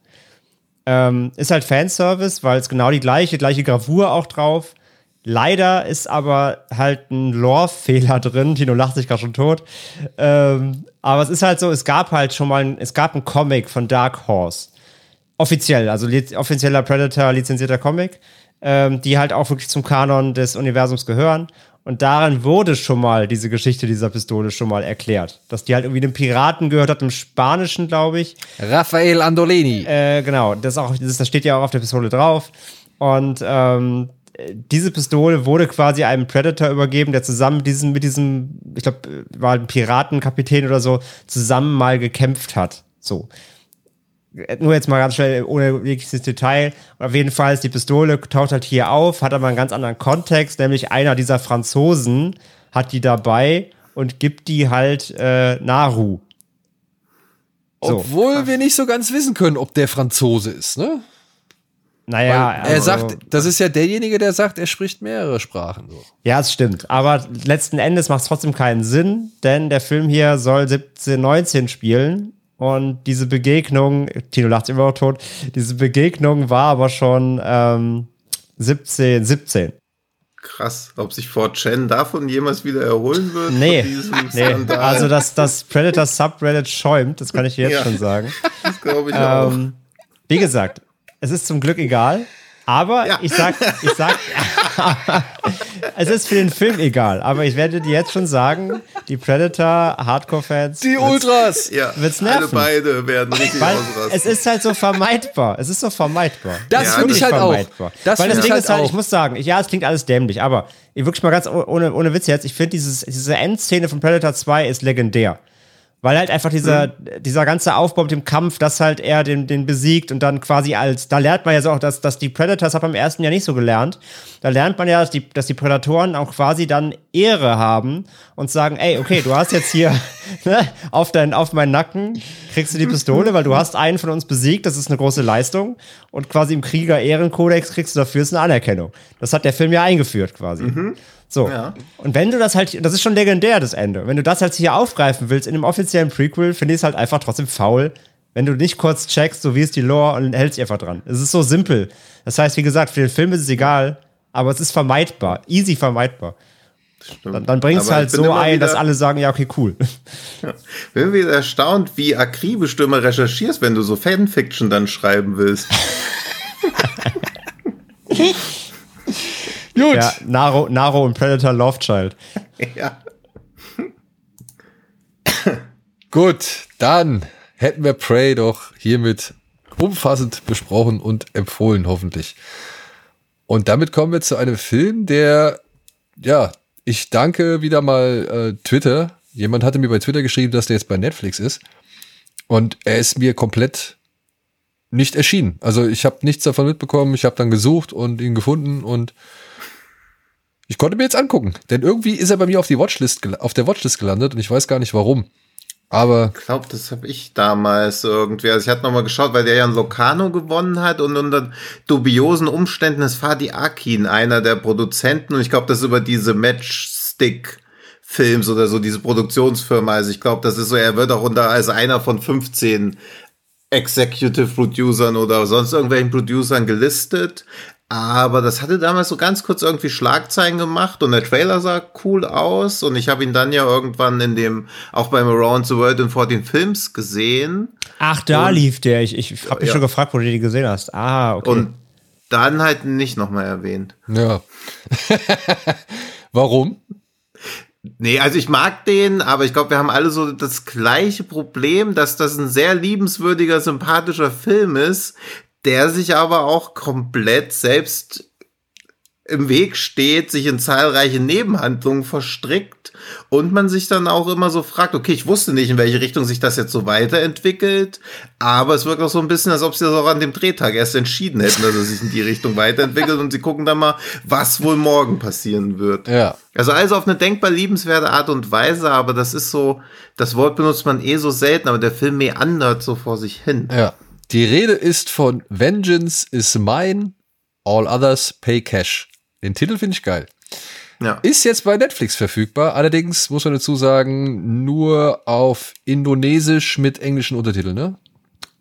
Ähm, ist halt Fanservice, weil es genau die gleiche, gleiche Gravur auch drauf. Leider ist aber halt ein Lore-Fehler drin. Tino lacht sich gerade schon tot. Ähm, aber es ist halt so, es gab halt schon mal, ein, es gab einen Comic von Dark Horse. Offiziell, also offizieller Predator, lizenzierter Comic, ähm, die halt auch wirklich zum Kanon des Universums gehören. Und daran wurde schon mal diese Geschichte dieser Pistole schon mal erklärt. Dass die halt irgendwie einem Piraten gehört hat, im Spanischen, glaube ich. Rafael Andolini. Äh, genau, das, auch, das, das steht ja auch auf der Pistole drauf. Und ähm, diese Pistole wurde quasi einem Predator übergeben, der zusammen mit diesem, mit diesem, ich glaube, war ein Piratenkapitän oder so, zusammen mal gekämpft hat. So. Nur jetzt mal ganz schnell, ohne jegliches Detail. Auf jeden Fall ist die Pistole, taucht halt hier auf, hat aber einen ganz anderen Kontext, nämlich einer dieser Franzosen hat die dabei und gibt die halt äh, Naru. So. Obwohl wir nicht so ganz wissen können, ob der Franzose ist, ne? Naja, Weil er also, sagt, das ist ja derjenige, der sagt, er spricht mehrere Sprachen. So. Ja, es stimmt. Aber letzten Endes macht es trotzdem keinen Sinn, denn der Film hier soll 17, 19 spielen. Und diese Begegnung, Tino lacht immer noch tot, diese Begegnung war aber schon ähm, 17, 17. Krass, ob sich Fort Chen davon jemals wieder erholen wird? Nee, nee. also das, das Predator Subreddit schäumt, das kann ich jetzt ja, schon sagen. [LAUGHS] Das glaube ich ähm, auch. Wie gesagt, es ist zum Glück egal. Aber ja. ich sag, ich sag, [LAUGHS] es ist für den Film egal. Aber ich werde dir jetzt schon sagen, die Predator Hardcore-Fans, die Ultras, ja, wird's nerven. Alle beide werden richtig Weil ausrasten. Es ist halt so vermeidbar. Es ist so vermeidbar. Das ja, finde ich halt vermeidbar. auch. Das Weil das Ding halt ist halt, auch. ich muss sagen, ich, ja, es klingt alles dämlich, aber ich wirklich mal ganz ohne, ohne Witz jetzt, ich finde diese Endszene von Predator 2 ist legendär. Weil halt einfach dieser, mhm. dieser ganze Aufbau mit dem Kampf, das halt er den, den besiegt und dann quasi als, da lernt man ja so auch, dass, dass die Predators, hat man im ersten Jahr nicht so gelernt. Da lernt man ja, dass die, dass die Prädatoren auch quasi dann Ehre haben und sagen, ey, okay, du hast jetzt hier [LAUGHS] ne, auf, dein, auf meinen Nacken, kriegst du die Pistole, weil du hast einen von uns besiegt, das ist eine große Leistung. Und quasi im Krieger-Ehrenkodex kriegst du dafür ist eine Anerkennung. Das hat der Film ja eingeführt quasi. Mhm. So. Ja. Und wenn du das halt, das ist schon legendär, das Ende. Wenn du das halt hier aufgreifen willst in einem offiziellen Prequel, finde ich es halt einfach trotzdem faul, wenn du nicht kurz checkst, so wie ist die Lore und hältst dich einfach dran. Es ist so simpel. Das heißt, wie gesagt, für den Film ist es egal, aber es ist vermeidbar. Easy vermeidbar. Dann, dann bringt es halt so ein, dass alle sagen, ja, okay, cool. Ja. Bin wieder erstaunt, wie akribisch du immer recherchierst, wenn du so Fanfiction dann schreiben willst. [LAUGHS] [LAUGHS] Gut. Ja, Naro, Naro und Predator Love Child. [LAUGHS] Ja. Gut, dann hätten wir Prey doch hiermit umfassend besprochen und empfohlen, hoffentlich. Und damit kommen wir zu einem Film, der, ja, ich danke wieder mal äh, Twitter. Jemand hatte mir bei Twitter geschrieben, dass der jetzt bei Netflix ist. Und er ist mir komplett nicht erschienen. Also ich habe nichts davon mitbekommen. Ich habe dann gesucht und ihn gefunden und ich konnte mir jetzt angucken, denn irgendwie ist er bei mir auf, die Watchlist, auf der Watchlist gelandet und ich weiß gar nicht warum. Aber. Ich glaube, das habe ich damals irgendwie. Also ich hatte nochmal geschaut, weil der ja ein Locano gewonnen hat und unter dubiosen Umständen ist Fadi Akin einer der Produzenten und ich glaube, das ist über diese Matchstick Films oder so, diese Produktionsfirma. Also ich glaube, das ist so, er wird auch unter als einer von 15 Executive Producern oder sonst irgendwelchen Producern gelistet. Aber das hatte damals so ganz kurz irgendwie Schlagzeilen gemacht und der Trailer sah cool aus und ich habe ihn dann ja irgendwann in dem, auch beim Around the World in 14 Films gesehen. Ach, da und, lief der. Ich, ich habe mich ja. schon gefragt, wo du den gesehen hast. Ah, okay. Und dann halt nicht nochmal erwähnt. Ja. [LAUGHS] Warum? Nee, also ich mag den, aber ich glaube, wir haben alle so das gleiche Problem, dass das ein sehr liebenswürdiger, sympathischer Film ist, der sich aber auch komplett selbst im Weg steht, sich in zahlreiche Nebenhandlungen verstrickt und man sich dann auch immer so fragt, okay, ich wusste nicht, in welche Richtung sich das jetzt so weiterentwickelt, aber es wirkt auch so ein bisschen, als ob sie das auch an dem Drehtag erst entschieden hätten, dass es sich in die Richtung weiterentwickelt und sie gucken dann mal, was wohl morgen passieren wird. Ja. Also also auf eine denkbar liebenswerte Art und Weise, aber das ist so, das Wort benutzt man eh so selten, aber der Film meandert so vor sich hin. Ja. Die Rede ist von Vengeance is mine, all others pay cash. Den Titel finde ich geil. Ja. Ist jetzt bei Netflix verfügbar, allerdings muss man dazu sagen, nur auf Indonesisch mit englischen Untertiteln, ne?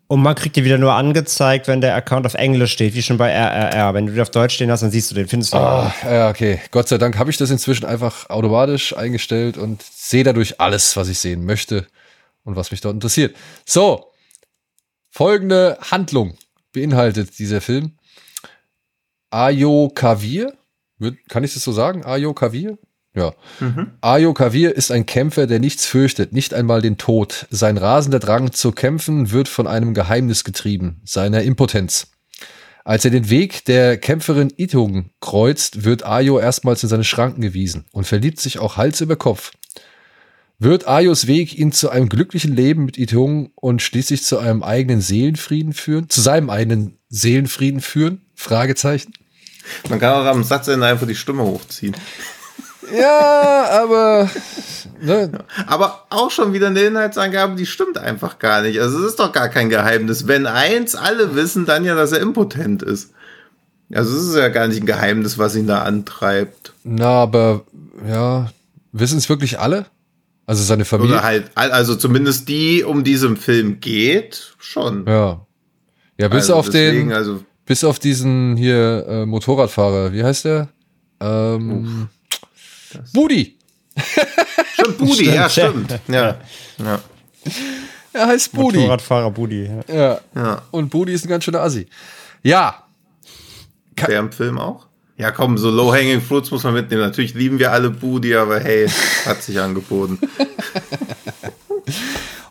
Und man kriegt die wieder nur angezeigt, wenn der Account auf Englisch steht, wie schon bei RRR. Wenn du die auf Deutsch stehen hast, dann siehst du den, findest du. Ah, ja, okay. Gott sei Dank habe ich das inzwischen einfach automatisch eingestellt und sehe dadurch alles, was ich sehen möchte und was mich dort interessiert. So, Folgende Handlung beinhaltet dieser Film. Ayo Kavir, kann ich das so sagen? Ayo Kavir? Ja. Ayo Kavir ist ein Kämpfer, der nichts fürchtet, nicht einmal den Tod. Sein rasender Drang zu kämpfen wird von einem Geheimnis getrieben, seiner Impotenz. Als er den Weg der Kämpferin Itung kreuzt, wird Ayo erstmals in seine Schranken gewiesen und verliebt sich auch Hals über Kopf. Wird Ayos Weg ihn zu einem glücklichen Leben mit Itung und schließlich zu einem eigenen Seelenfrieden führen? Zu seinem eigenen Seelenfrieden führen? Fragezeichen. Man kann auch am Satzende einfach die Stimme hochziehen. Ja, aber ne, Aber auch schon wieder eine Inhaltsangabe, die stimmt einfach gar nicht. Also es ist doch gar kein Geheimnis. Wenn eins alle wissen, dann ja, dass er impotent ist. Also es ist ja gar nicht ein Geheimnis, was ihn da antreibt. na, aber ja, wissen es wirklich alle? Also seine Familie? Oder halt, also zumindest die, um die es im Film geht, schon. Ja. Ja, bis Also auf deswegen, den, Also, bis auf diesen hier äh, Motorradfahrer. Wie heißt der? Ähm, Budi. [LAUGHS] stimmt, Budi, ja, stimmt. Ja, ja, Er heißt Budi. Motorradfahrer Budi. Ja. Ja. ja. Und Budi ist ein ganz schöner Assi. Ja. Der im Film auch? Ja, komm, so Low-Hanging Fruits muss man mitnehmen. Natürlich lieben wir alle Budi, aber hey, hat sich angeboten. [LAUGHS]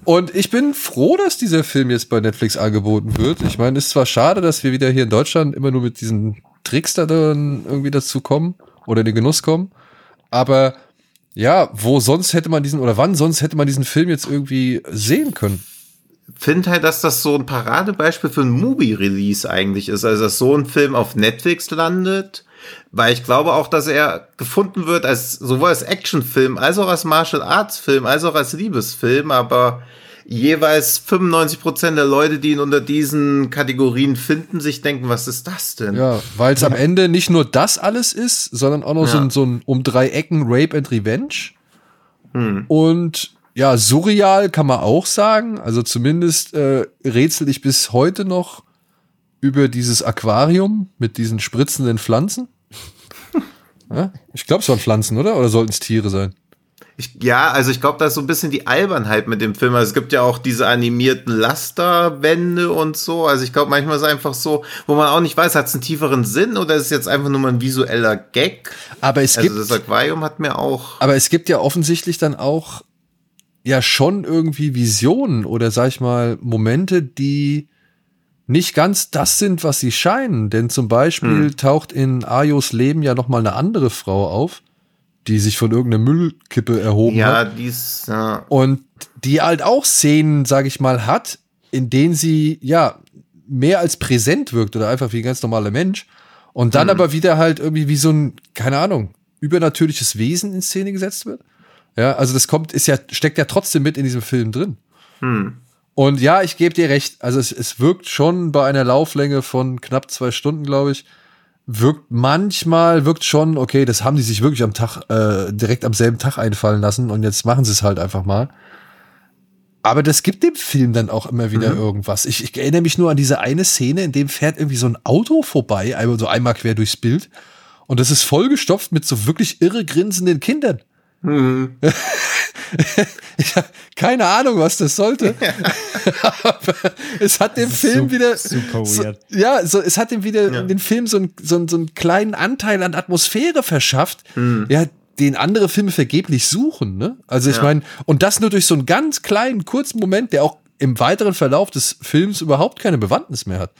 Und ich bin froh, dass dieser Film jetzt bei Netflix angeboten wird. Ich meine, es ist zwar schade, dass wir wieder hier in Deutschland immer nur mit diesen Tricks da dann irgendwie dazu kommen oder in den Genuss kommen. Aber ja, wo sonst hätte man diesen oder wann sonst hätte man diesen Film jetzt irgendwie sehen können? finde halt, dass das so ein Paradebeispiel für ein Movie-Release eigentlich ist. Also, dass so ein Film auf Netflix landet. Weil ich glaube auch, dass er gefunden wird als sowohl als Actionfilm, als auch als Martial Arts Film, als auch als Liebesfilm, aber jeweils 95 Prozent der Leute, die ihn unter diesen Kategorien finden, sich denken, was ist das denn? Ja, weil es am Ende nicht nur das alles ist, sondern auch noch so, Ja. ein, so ein um drei Ecken Rape and Revenge. Und ja, surreal kann man auch sagen. Also zumindest äh, rätsel ich bis heute noch über dieses Aquarium mit diesen spritzenden Pflanzen. [LAUGHS] ja? Ich glaube, es waren Pflanzen, oder? Oder sollten es Tiere sein? Ich, ja, also ich glaube, da ist so ein bisschen die Albernheit mit dem Film. Also es gibt ja auch diese animierten Lasterwände und so. Also ich glaube, manchmal ist es einfach so, wo man auch nicht weiß, hat es einen tieferen Sinn oder ist es jetzt einfach nur mal ein visueller Gag? Aber es Also gibt das Aquarium hat mir auch. Aber es gibt ja offensichtlich dann auch ja schon irgendwie Visionen oder sag ich mal Momente, die nicht ganz das sind, was sie scheinen. Denn zum Beispiel taucht in Ayos Leben ja noch mal eine andere Frau auf, die sich von irgendeiner Müllkippe erhoben Ja, hat dies, ja. und die halt auch Szenen, sag ich mal, hat, in denen sie ja mehr als präsent wirkt oder einfach wie ein ganz normaler Mensch und dann aber wieder halt irgendwie wie so ein, keine Ahnung, übernatürliches Wesen in Szene gesetzt wird. Ja, also das kommt, ist ja, steckt ja trotzdem mit in diesem Film drin. Und ja, ich gebe dir recht, also es, es wirkt schon bei einer Lauflänge von knapp zwei Stunden, glaube ich, wirkt manchmal, wirkt schon, okay, das haben die sich wirklich am Tag, äh, direkt am selben Tag einfallen lassen und jetzt machen sie es halt einfach mal. Aber das gibt dem Film dann auch immer wieder irgendwas. Ich, ich erinnere mich nur an diese eine Szene, in dem fährt irgendwie so ein Auto vorbei, einmal so einmal quer durchs Bild. Und das ist vollgestopft mit so wirklich irre grinsenden Kindern. [LAUGHS] ich habe keine Ahnung, was das sollte. [LAUGHS] Aber es hat dem Film Sup- wieder super so, weird. ja, so es hat dem wieder den Film so, ein, so, ein, so einen kleinen Anteil an Atmosphäre verschafft, ja, den andere Filme vergeblich suchen. Ne? Also ich Ja. meine, und das nur durch so einen ganz kleinen kurzen Moment, der auch im weiteren Verlauf des Films überhaupt keine Bewandtnis mehr hat.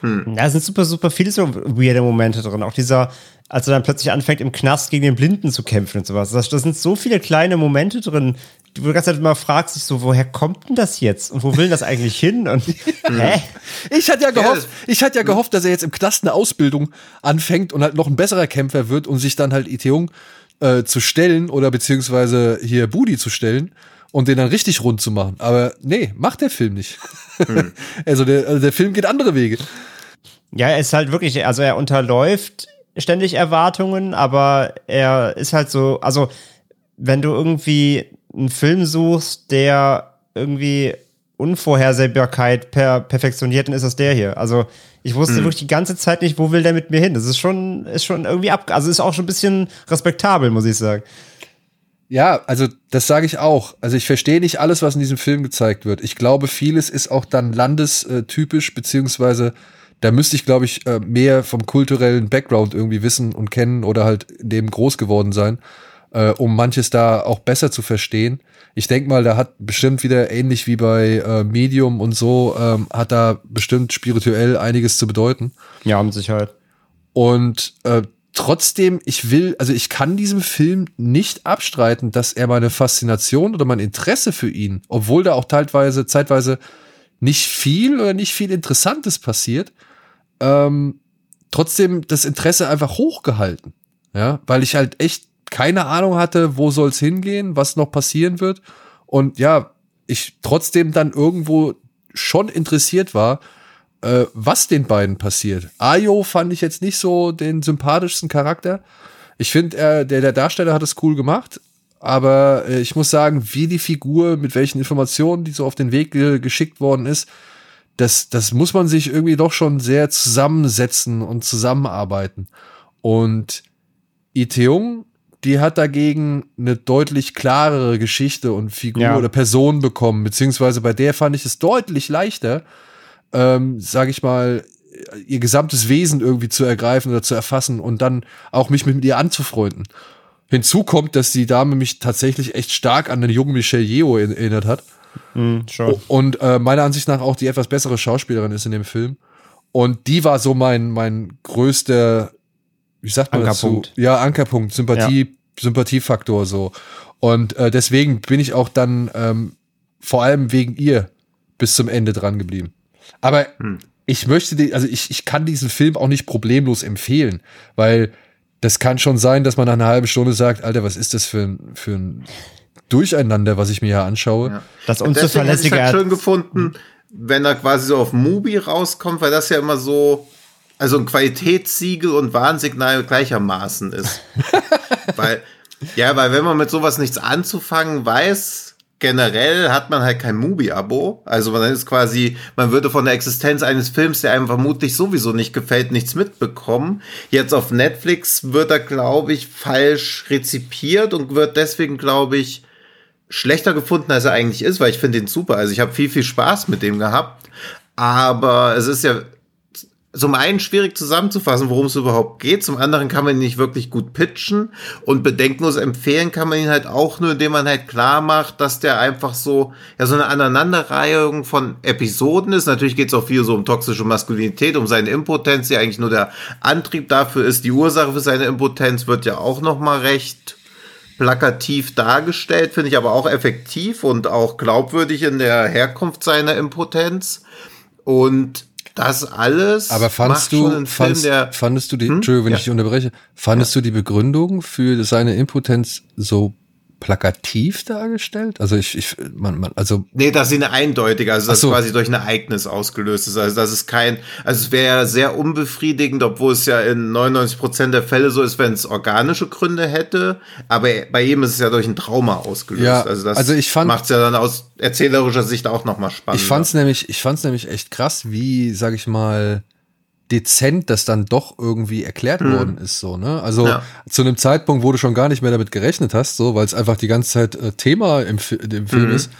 Da sind super, super viele so weirde Momente drin. Auch dieser, als er dann plötzlich anfängt, im Knast gegen den Blinden zu kämpfen und sowas. Da da sind so viele kleine Momente drin, wo du die ganze Zeit immer fragst dich so, woher kommt denn das jetzt? Und wo will das eigentlich hin? Und [LAUGHS] hä? Ich hatte ja gehofft, das- ich hatte ja gehofft, dass er jetzt im Knast eine Ausbildung anfängt und halt noch ein besserer Kämpfer wird und sich dann halt Iteung äh, zu stellen oder beziehungsweise hier Budi zu stellen und den dann richtig rund zu machen. Aber nee, macht der Film nicht. [LAUGHS] also, der, also der Film geht andere Wege. Ja, er ist halt wirklich, also er unterläuft ständig Erwartungen, aber er ist halt so, also wenn du irgendwie einen Film suchst, der irgendwie Unvorhersehbarkeit per perfektioniert, dann ist das der hier. Also ich wusste wirklich die ganze Zeit nicht, wo will der mit mir hin. Das ist schon, ist schon irgendwie ab, also ist auch schon ein bisschen respektabel, muss ich sagen. Ja, also das sage ich auch. Also ich verstehe nicht alles, was in diesem Film gezeigt wird. Ich glaube, vieles ist auch dann landestypisch, beziehungsweise da müsste ich, glaube ich, äh, mehr vom kulturellen Background irgendwie wissen und kennen oder halt dem groß geworden sein. äh, um manches da auch besser zu verstehen. Ich denke mal, da hat bestimmt wieder ähnlich wie bei äh, Medium und so, ähm, hat da bestimmt spirituell einiges zu bedeuten. Ja, mit Sicherheit. Und äh, trotzdem, ich will, also ich kann diesem Film nicht abstreiten, dass er meine Faszination oder mein Interesse für ihn, obwohl da auch teilweise, zeitweise nicht viel oder nicht viel Interessantes passiert, ähm, trotzdem das Interesse einfach hochgehalten. Ja, weil ich halt echt keine Ahnung hatte, wo soll's hingehen, was noch passieren wird. Und ja, ich trotzdem dann irgendwo schon interessiert war, äh, was den beiden passiert. Ayo fand ich jetzt nicht so den sympathischsten Charakter. Ich finde, der, der Darsteller hat es cool gemacht, aber äh, ich muss sagen, wie die Figur, mit welchen Informationen die so auf den Weg ge geschickt worden ist, das, das muss man sich irgendwie doch schon sehr zusammensetzen und zusammenarbeiten. Und Iteung, die hat dagegen eine deutlich klarere Geschichte und Figur Ja. oder Person bekommen, beziehungsweise bei der fand ich es deutlich leichter, ähm, sage ich mal, ihr gesamtes Wesen irgendwie zu ergreifen oder zu erfassen und dann auch mich mit ihr anzufreunden. Hinzu kommt, dass die Dame mich tatsächlich echt stark an den jungen Michelle Yeoh in- erinnert hat. Mhm. Und äh, meiner Ansicht nach auch die etwas bessere Schauspielerin ist in dem Film. Und die war so mein, mein größter, wie sagt man Ankerpunkt. dazu? Ja, Ankerpunkt, Sympathie, Sympathiefaktor so. Und äh, deswegen bin ich auch dann ähm, vor allem wegen ihr bis zum Ende dran geblieben. Aber ich möchte, die, also ich, ich kann diesen Film auch nicht problemlos empfehlen, weil das kann schon sein, dass man nach einer halben Stunde sagt, Alter, was ist das für ein, für ein Durcheinander, was ich mir hier anschaue. Ja. Das hätte ich unzuverlässige halt schön gefunden, wenn er quasi so auf Mubi rauskommt, weil das ja immer so, also ein Qualitätssiegel und Warnsignal gleichermaßen ist. [LAUGHS] weil, ja, weil wenn man mit sowas nichts anzufangen weiß, generell hat man halt kein Mubi-Abo. Also man ist quasi, man würde von der Existenz eines Films, der einem vermutlich sowieso nicht gefällt, nichts mitbekommen. Jetzt auf Netflix wird er, glaube ich, falsch rezipiert und wird deswegen, glaube ich, schlechter gefunden, als er eigentlich ist, weil ich finde ihn super. Also ich habe viel, viel Spaß mit dem gehabt. Aber es ist ja zum einen schwierig zusammenzufassen, worum es überhaupt geht. Zum anderen kann man ihn nicht wirklich gut pitchen. Und bedenkenlos empfehlen kann man ihn halt auch nur, indem man halt klar macht, dass der einfach so, ja, so eine Aneinanderreihung von Episoden ist. Natürlich geht es auch viel so um toxische Maskulinität, um seine Impotenz, die eigentlich nur der Antrieb dafür ist. Die Ursache für seine Impotenz wird ja auch noch mal recht plakativ dargestellt, finde ich aber auch effektiv und auch glaubwürdig in der Herkunft seiner Impotenz. Und das alles Aber fandest du, Film, fandest, der fandest du die, Hm? Entschuldigung, wenn Ja. ich dich unterbreche, fandest du die Begründung für seine Impotenz so plakativ dargestellt? Also ich, ich, man, man, also Nee, dass sie eine eindeutige, also dass Ach so. quasi durch ein Ereignis ausgelöst ist. Also das ist kein, also es wäre sehr unbefriedigend, obwohl es ja in 99 Prozent der Fälle so ist, wenn es organische Gründe hätte. Aber bei ihm ist es ja durch ein Trauma ausgelöst. Ja, also das also ich macht es ja dann aus erzählerischer Sicht auch noch mal spannend. ich fand's nämlich, ich fand's nämlich echt krass, wie, sag ich mal, dezent das dann doch irgendwie erklärt worden ist, so, ne? Also. Ja. zu einem Zeitpunkt, wo du schon gar nicht mehr damit gerechnet hast, so, weil es einfach die ganze Zeit äh, Thema im, im Film Mhm. ist.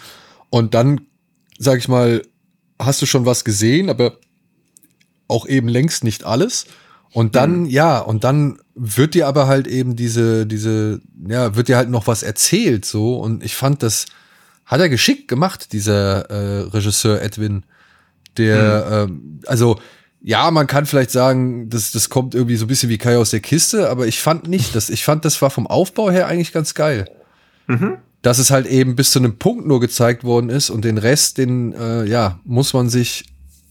Und dann, sag ich mal, hast du schon was gesehen, aber auch eben längst nicht alles. Und dann, ja, und dann wird dir aber halt eben diese, diese, ja, wird dir halt noch was erzählt, so. Und ich fand, das hat er geschickt gemacht, dieser äh, Regisseur Edwin. Der, ähm, also, ja, man kann vielleicht sagen, das, das kommt irgendwie so ein bisschen wie Kai aus der Kiste, aber ich fand nicht, das, ich fand, das war vom Aufbau her eigentlich ganz geil. Dass es halt eben bis zu einem Punkt nur gezeigt worden ist und den Rest, den, äh, ja, muss man sich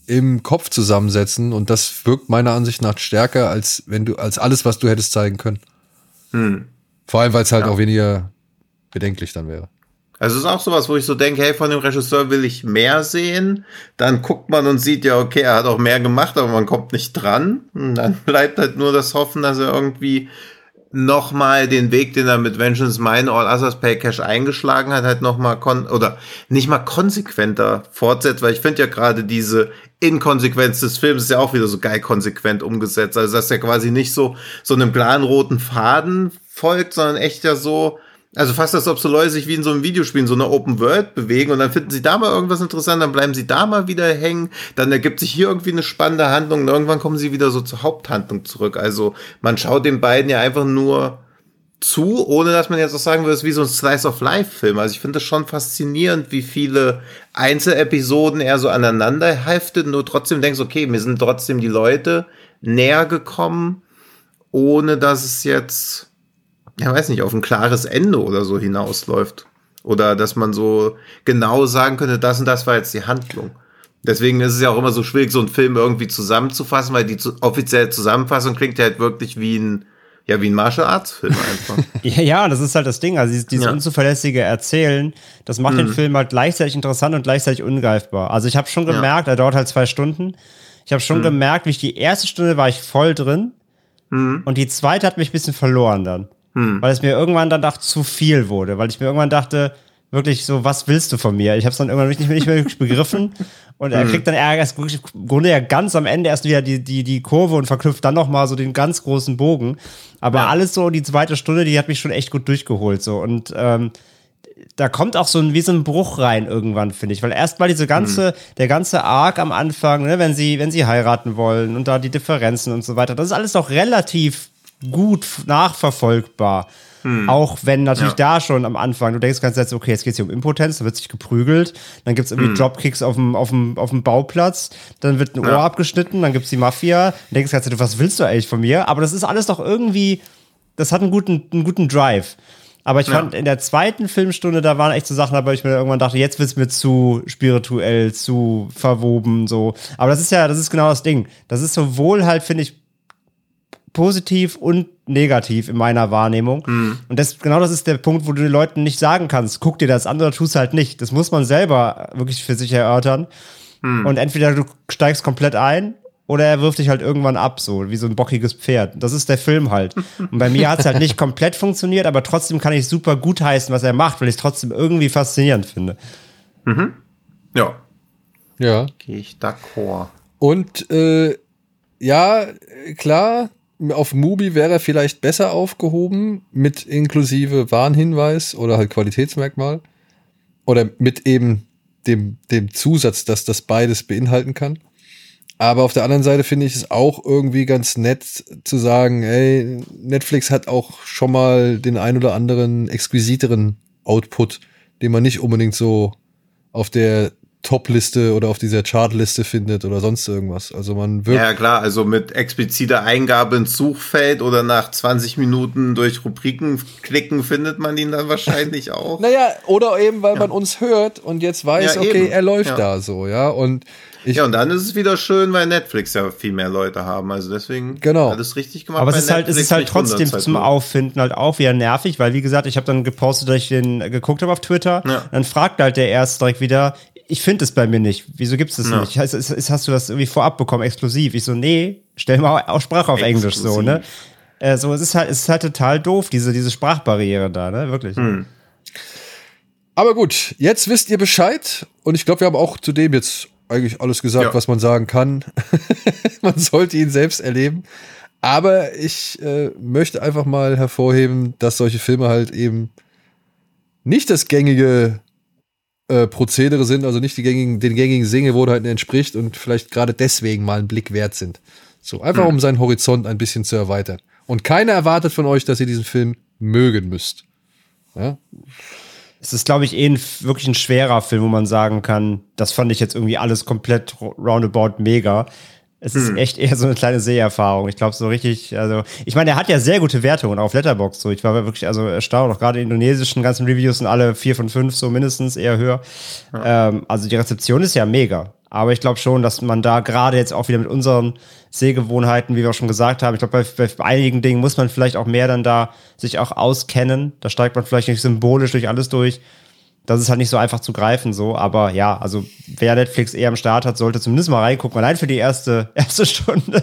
im Kopf zusammensetzen und das wirkt meiner Ansicht nach stärker als wenn du als alles, was du hättest zeigen können. Vor allem, weil es halt auch weniger bedenklich dann wäre. Also es ist auch sowas, wo ich so denke, hey, von dem Regisseur will ich mehr sehen. Dann guckt man und sieht ja, okay, er hat auch mehr gemacht, aber man kommt nicht dran. Und dann [LAUGHS] bleibt halt nur das Hoffen, dass er irgendwie nochmal den Weg, den er mit Vengeance Mine All Others Pay Cash eingeschlagen hat, halt nochmal kon oder nicht mal konsequenter fortsetzt, weil ich finde ja gerade diese Inkonsequenz des Films ist ja auch wieder so geil konsequent umgesetzt. Also dass er quasi nicht so, so einem klaren roten Faden folgt, sondern echt ja so, also fast als ob so Leute sich wie in so einem Videospiel in so einer Open World bewegen und dann finden sie da mal irgendwas interessant, dann bleiben sie da mal wieder hängen, dann ergibt sich hier irgendwie eine spannende Handlung und irgendwann kommen sie wieder so zur Haupthandlung zurück. Also man schaut den beiden ja einfach nur zu, ohne dass man jetzt auch sagen würde, es ist wie so ein Slice of Life-Film. Also ich finde es schon faszinierend, wie viele Einzelepisoden er so aneinander heftet, nur trotzdem denkst, okay, mir sind trotzdem die Leute näher gekommen, ohne dass es jetzt, ja weiß nicht, auf ein klares Ende oder so hinausläuft. Oder dass man so genau sagen könnte, das und das war jetzt die Handlung. Deswegen ist es ja auch immer so schwierig, so einen Film irgendwie zusammenzufassen, weil die zu offizielle Zusammenfassung klingt ja halt wirklich wie ein ja, wie ein Martial Arts Film einfach. [LAUGHS] ja, ja, das ist halt das Ding. Also dieses, dieses ja. unzuverlässige Erzählen, das macht mhm. den Film halt gleichzeitig interessant und gleichzeitig ungreifbar. Also ich habe schon gemerkt, ja. er dauert halt zwei Stunden. Ich habe schon mhm. gemerkt, wie ich die erste Stunde war ich voll drin mhm. und die zweite hat mich ein bisschen verloren dann. Mhm. Weil es mir irgendwann dann doch zu viel wurde, weil ich mir irgendwann dachte, wirklich so, was willst du von mir? Ich habe es dann irgendwann nicht mehr, nicht mehr begriffen [LAUGHS] und er mhm. kriegt dann erst im Grunde ja ganz am Ende erst wieder die, die, die Kurve und verknüpft dann noch mal so den ganz großen Bogen. Aber ja. alles so die zweite Stunde, die hat mich schon echt gut durchgeholt so und ähm, da kommt auch so ein, wie so ein Bruch rein irgendwann, finde ich. Weil erstmal diese ganze, mhm. der ganze Arc am Anfang, ne, wenn sie, wenn sie heiraten wollen und da die Differenzen und so weiter, das ist alles noch relativ gut nachverfolgbar. Hm. Auch wenn natürlich ja. da schon am Anfang, du denkst ganz jetzt, okay, jetzt geht es hier um Impotenz, da wird sich geprügelt, dann gibt es irgendwie hm. Dropkicks auf dem, auf, dem, auf dem Bauplatz, dann wird ein Ohr ja. abgeschnitten, dann gibt es die Mafia, du denkst ganz jetzt, was willst du eigentlich von mir? Aber das ist alles doch irgendwie, das hat einen guten, einen guten Drive. Aber ich fand, in der zweiten Filmstunde, da waren echt so Sachen dabei, ich mir irgendwann dachte, jetzt wird es mir zu spirituell, zu verwoben, so. Aber das ist ja, das ist genau das Ding. Das ist sowohl halt, finde ich, positiv und negativ in meiner Wahrnehmung. Mhm. Und das, genau das ist der Punkt, wo du den Leuten nicht sagen kannst, guck dir das an oder tust halt nicht. Das muss man selber wirklich für sich erörtern. Mhm. Und entweder du steigst komplett ein oder er wirft dich halt irgendwann ab, so wie so ein bockiges Pferd. Das ist der Film halt. [LAUGHS] Und bei mir hat es halt nicht komplett funktioniert, aber trotzdem kann ich super gut heißen, was er macht, weil ich es trotzdem irgendwie faszinierend finde. Mhm. Ja. Ja. Gehe ich d'accord. Und äh, ja, klar, auf Mubi wäre er vielleicht besser aufgehoben mit inklusive Warnhinweis oder halt Qualitätsmerkmal. Oder mit eben dem, dem Zusatz, dass das beides beinhalten kann. Aber auf der anderen Seite finde ich es auch irgendwie ganz nett zu sagen, ey, Netflix hat auch schon mal den ein oder anderen exquisiteren Output, den man nicht unbedingt so auf der Top-Liste oder auf dieser Chartliste findet oder sonst irgendwas. Also man wird. Ja, klar, also mit expliziter Eingabe ins Suchfeld oder nach 20 Minuten durch Rubriken klicken findet man ihn dann wahrscheinlich [LAUGHS] auch. naja, oder eben, weil ja. man uns hört und jetzt weiß, ja, okay, er läuft ja. da so, ja. Und ich, ja, und dann ist es wieder schön, weil Netflix ja viel mehr Leute haben. Also deswegen genau. alles richtig gemacht. Aber es ist halt, es ist halt trotzdem zum Auffinden halt auch wieder nervig, weil wie gesagt, ich habe dann gepostet, dass ich den geguckt habe auf Twitter. Ja. Dann fragt halt der erst direkt wieder, ich finde es bei mir nicht. Wieso gibt es das ja. nicht? Heißt, hast du das irgendwie vorab bekommen, exklusiv? Ich so, nee, stell mal auch Sprache auf exklusiv. Englisch so, ne? Äh, so, es ist halt, es ist halt total doof, diese, diese Sprachbarriere da, ne? Wirklich. Hm. Aber gut, jetzt wisst ihr Bescheid und ich glaube, wir haben auch zu dem jetzt eigentlich alles gesagt, ja. was man sagen kann. [LAUGHS] man sollte ihn selbst erleben. Aber ich äh, möchte einfach mal hervorheben, dass solche Filme halt eben nicht das gängige äh, Prozedere sind, also nicht die gängigen, den gängigen Sehgewohnheiten entspricht und vielleicht gerade deswegen mal einen Blick wert sind. So, einfach mhm. um seinen Horizont ein bisschen zu erweitern. Und keiner erwartet von euch, dass ihr diesen Film mögen müsst. Ja? Es ist, glaube ich, eh ein, wirklich ein schwerer Film, wo man sagen kann, das fand ich jetzt irgendwie alles komplett roundabout mega. Es ist hm. echt eher so eine kleine Seherfahrung. Ich glaube, so richtig, also, ich meine, er hat ja sehr gute Wertungen auf Letterbox. So, ich war wirklich also erstaunt. Auch gerade indonesischen ganzen Reviews sind alle vier von fünf, so mindestens, eher höher. Ja. Ähm, also die Rezeption ist ja mega. Aber ich glaube schon, dass man da gerade jetzt auch wieder mit unseren Sehgewohnheiten, wie wir auch schon gesagt haben, ich glaube, bei, bei, einigen Dingen muss man vielleicht auch mehr dann da sich auch auskennen. Da steigt man vielleicht nicht symbolisch durch alles durch. Das ist halt nicht so einfach zu greifen, so. Aber ja, also wer Netflix eher am Start hat, sollte zumindest mal reingucken. Allein für die erste, [LAUGHS] erste Stunde.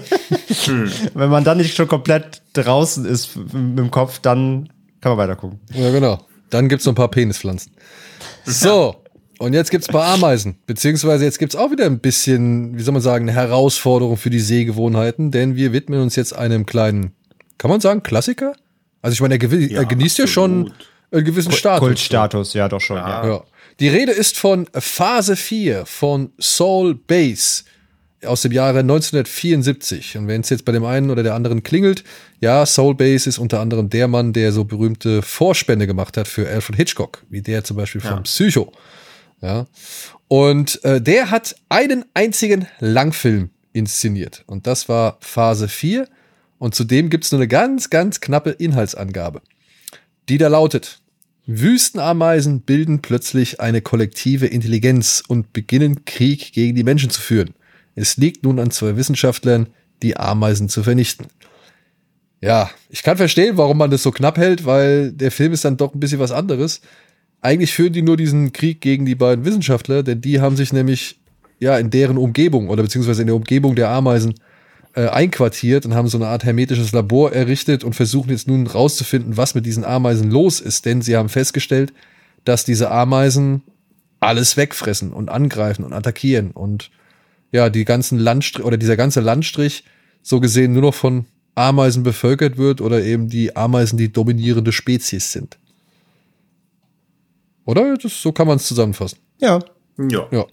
Hm. Wenn man dann nicht schon komplett draußen ist mit dem Kopf, dann kann man weiter gucken. Ja, genau. Dann gibt's noch ein paar Penispflanzen. So. Und jetzt gibt's ein paar Ameisen. Beziehungsweise jetzt gibt's auch wieder ein bisschen, wie soll man sagen, eine Herausforderung für die Sehgewohnheiten, denn wir widmen uns jetzt einem kleinen, kann man sagen, Klassiker? Also ich meine, er, ja, er genießt absolut. ja schon einen gewissen Status. Kultstatus, ja, doch schon. Ja. ja. Die Rede ist von Phase 4 von Soul Base. aus dem Jahre 1974. Und wenn es jetzt bei dem einen oder der anderen klingelt, ja, Soulbase ist unter anderem der Mann, der so berühmte Vorspende gemacht hat für Alfred Hitchcock, wie der zum Beispiel von Psycho. Ja. Und äh, der hat einen einzigen Langfilm inszeniert. Und das war Phase 4. Und zudem gibt es nur eine ganz, ganz knappe Inhaltsangabe, die da lautet. Wüstenameisen bilden plötzlich eine kollektive Intelligenz und beginnen Krieg gegen die Menschen zu führen. Es liegt nun an zwei Wissenschaftlern, die Ameisen zu vernichten. Ja, ich kann verstehen, warum man das so knapp hält, weil der Film ist dann doch ein bisschen was anderes. Eigentlich führen die nur diesen Krieg gegen die beiden Wissenschaftler, denn die haben sich nämlich ja in deren Umgebung oder beziehungsweise in der Umgebung der Ameisen äh, einquartiert und haben so eine Art hermetisches Labor errichtet und versuchen jetzt nun rauszufinden, was mit diesen Ameisen los ist, denn sie haben festgestellt, dass diese Ameisen alles wegfressen und angreifen und attackieren und ja, die ganzen Landstrich oder dieser ganze Landstrich so gesehen nur noch von Ameisen bevölkert wird oder eben die Ameisen die dominierende Spezies sind. Oder? Das, so kann man es zusammenfassen. Ja. Ja. Ja.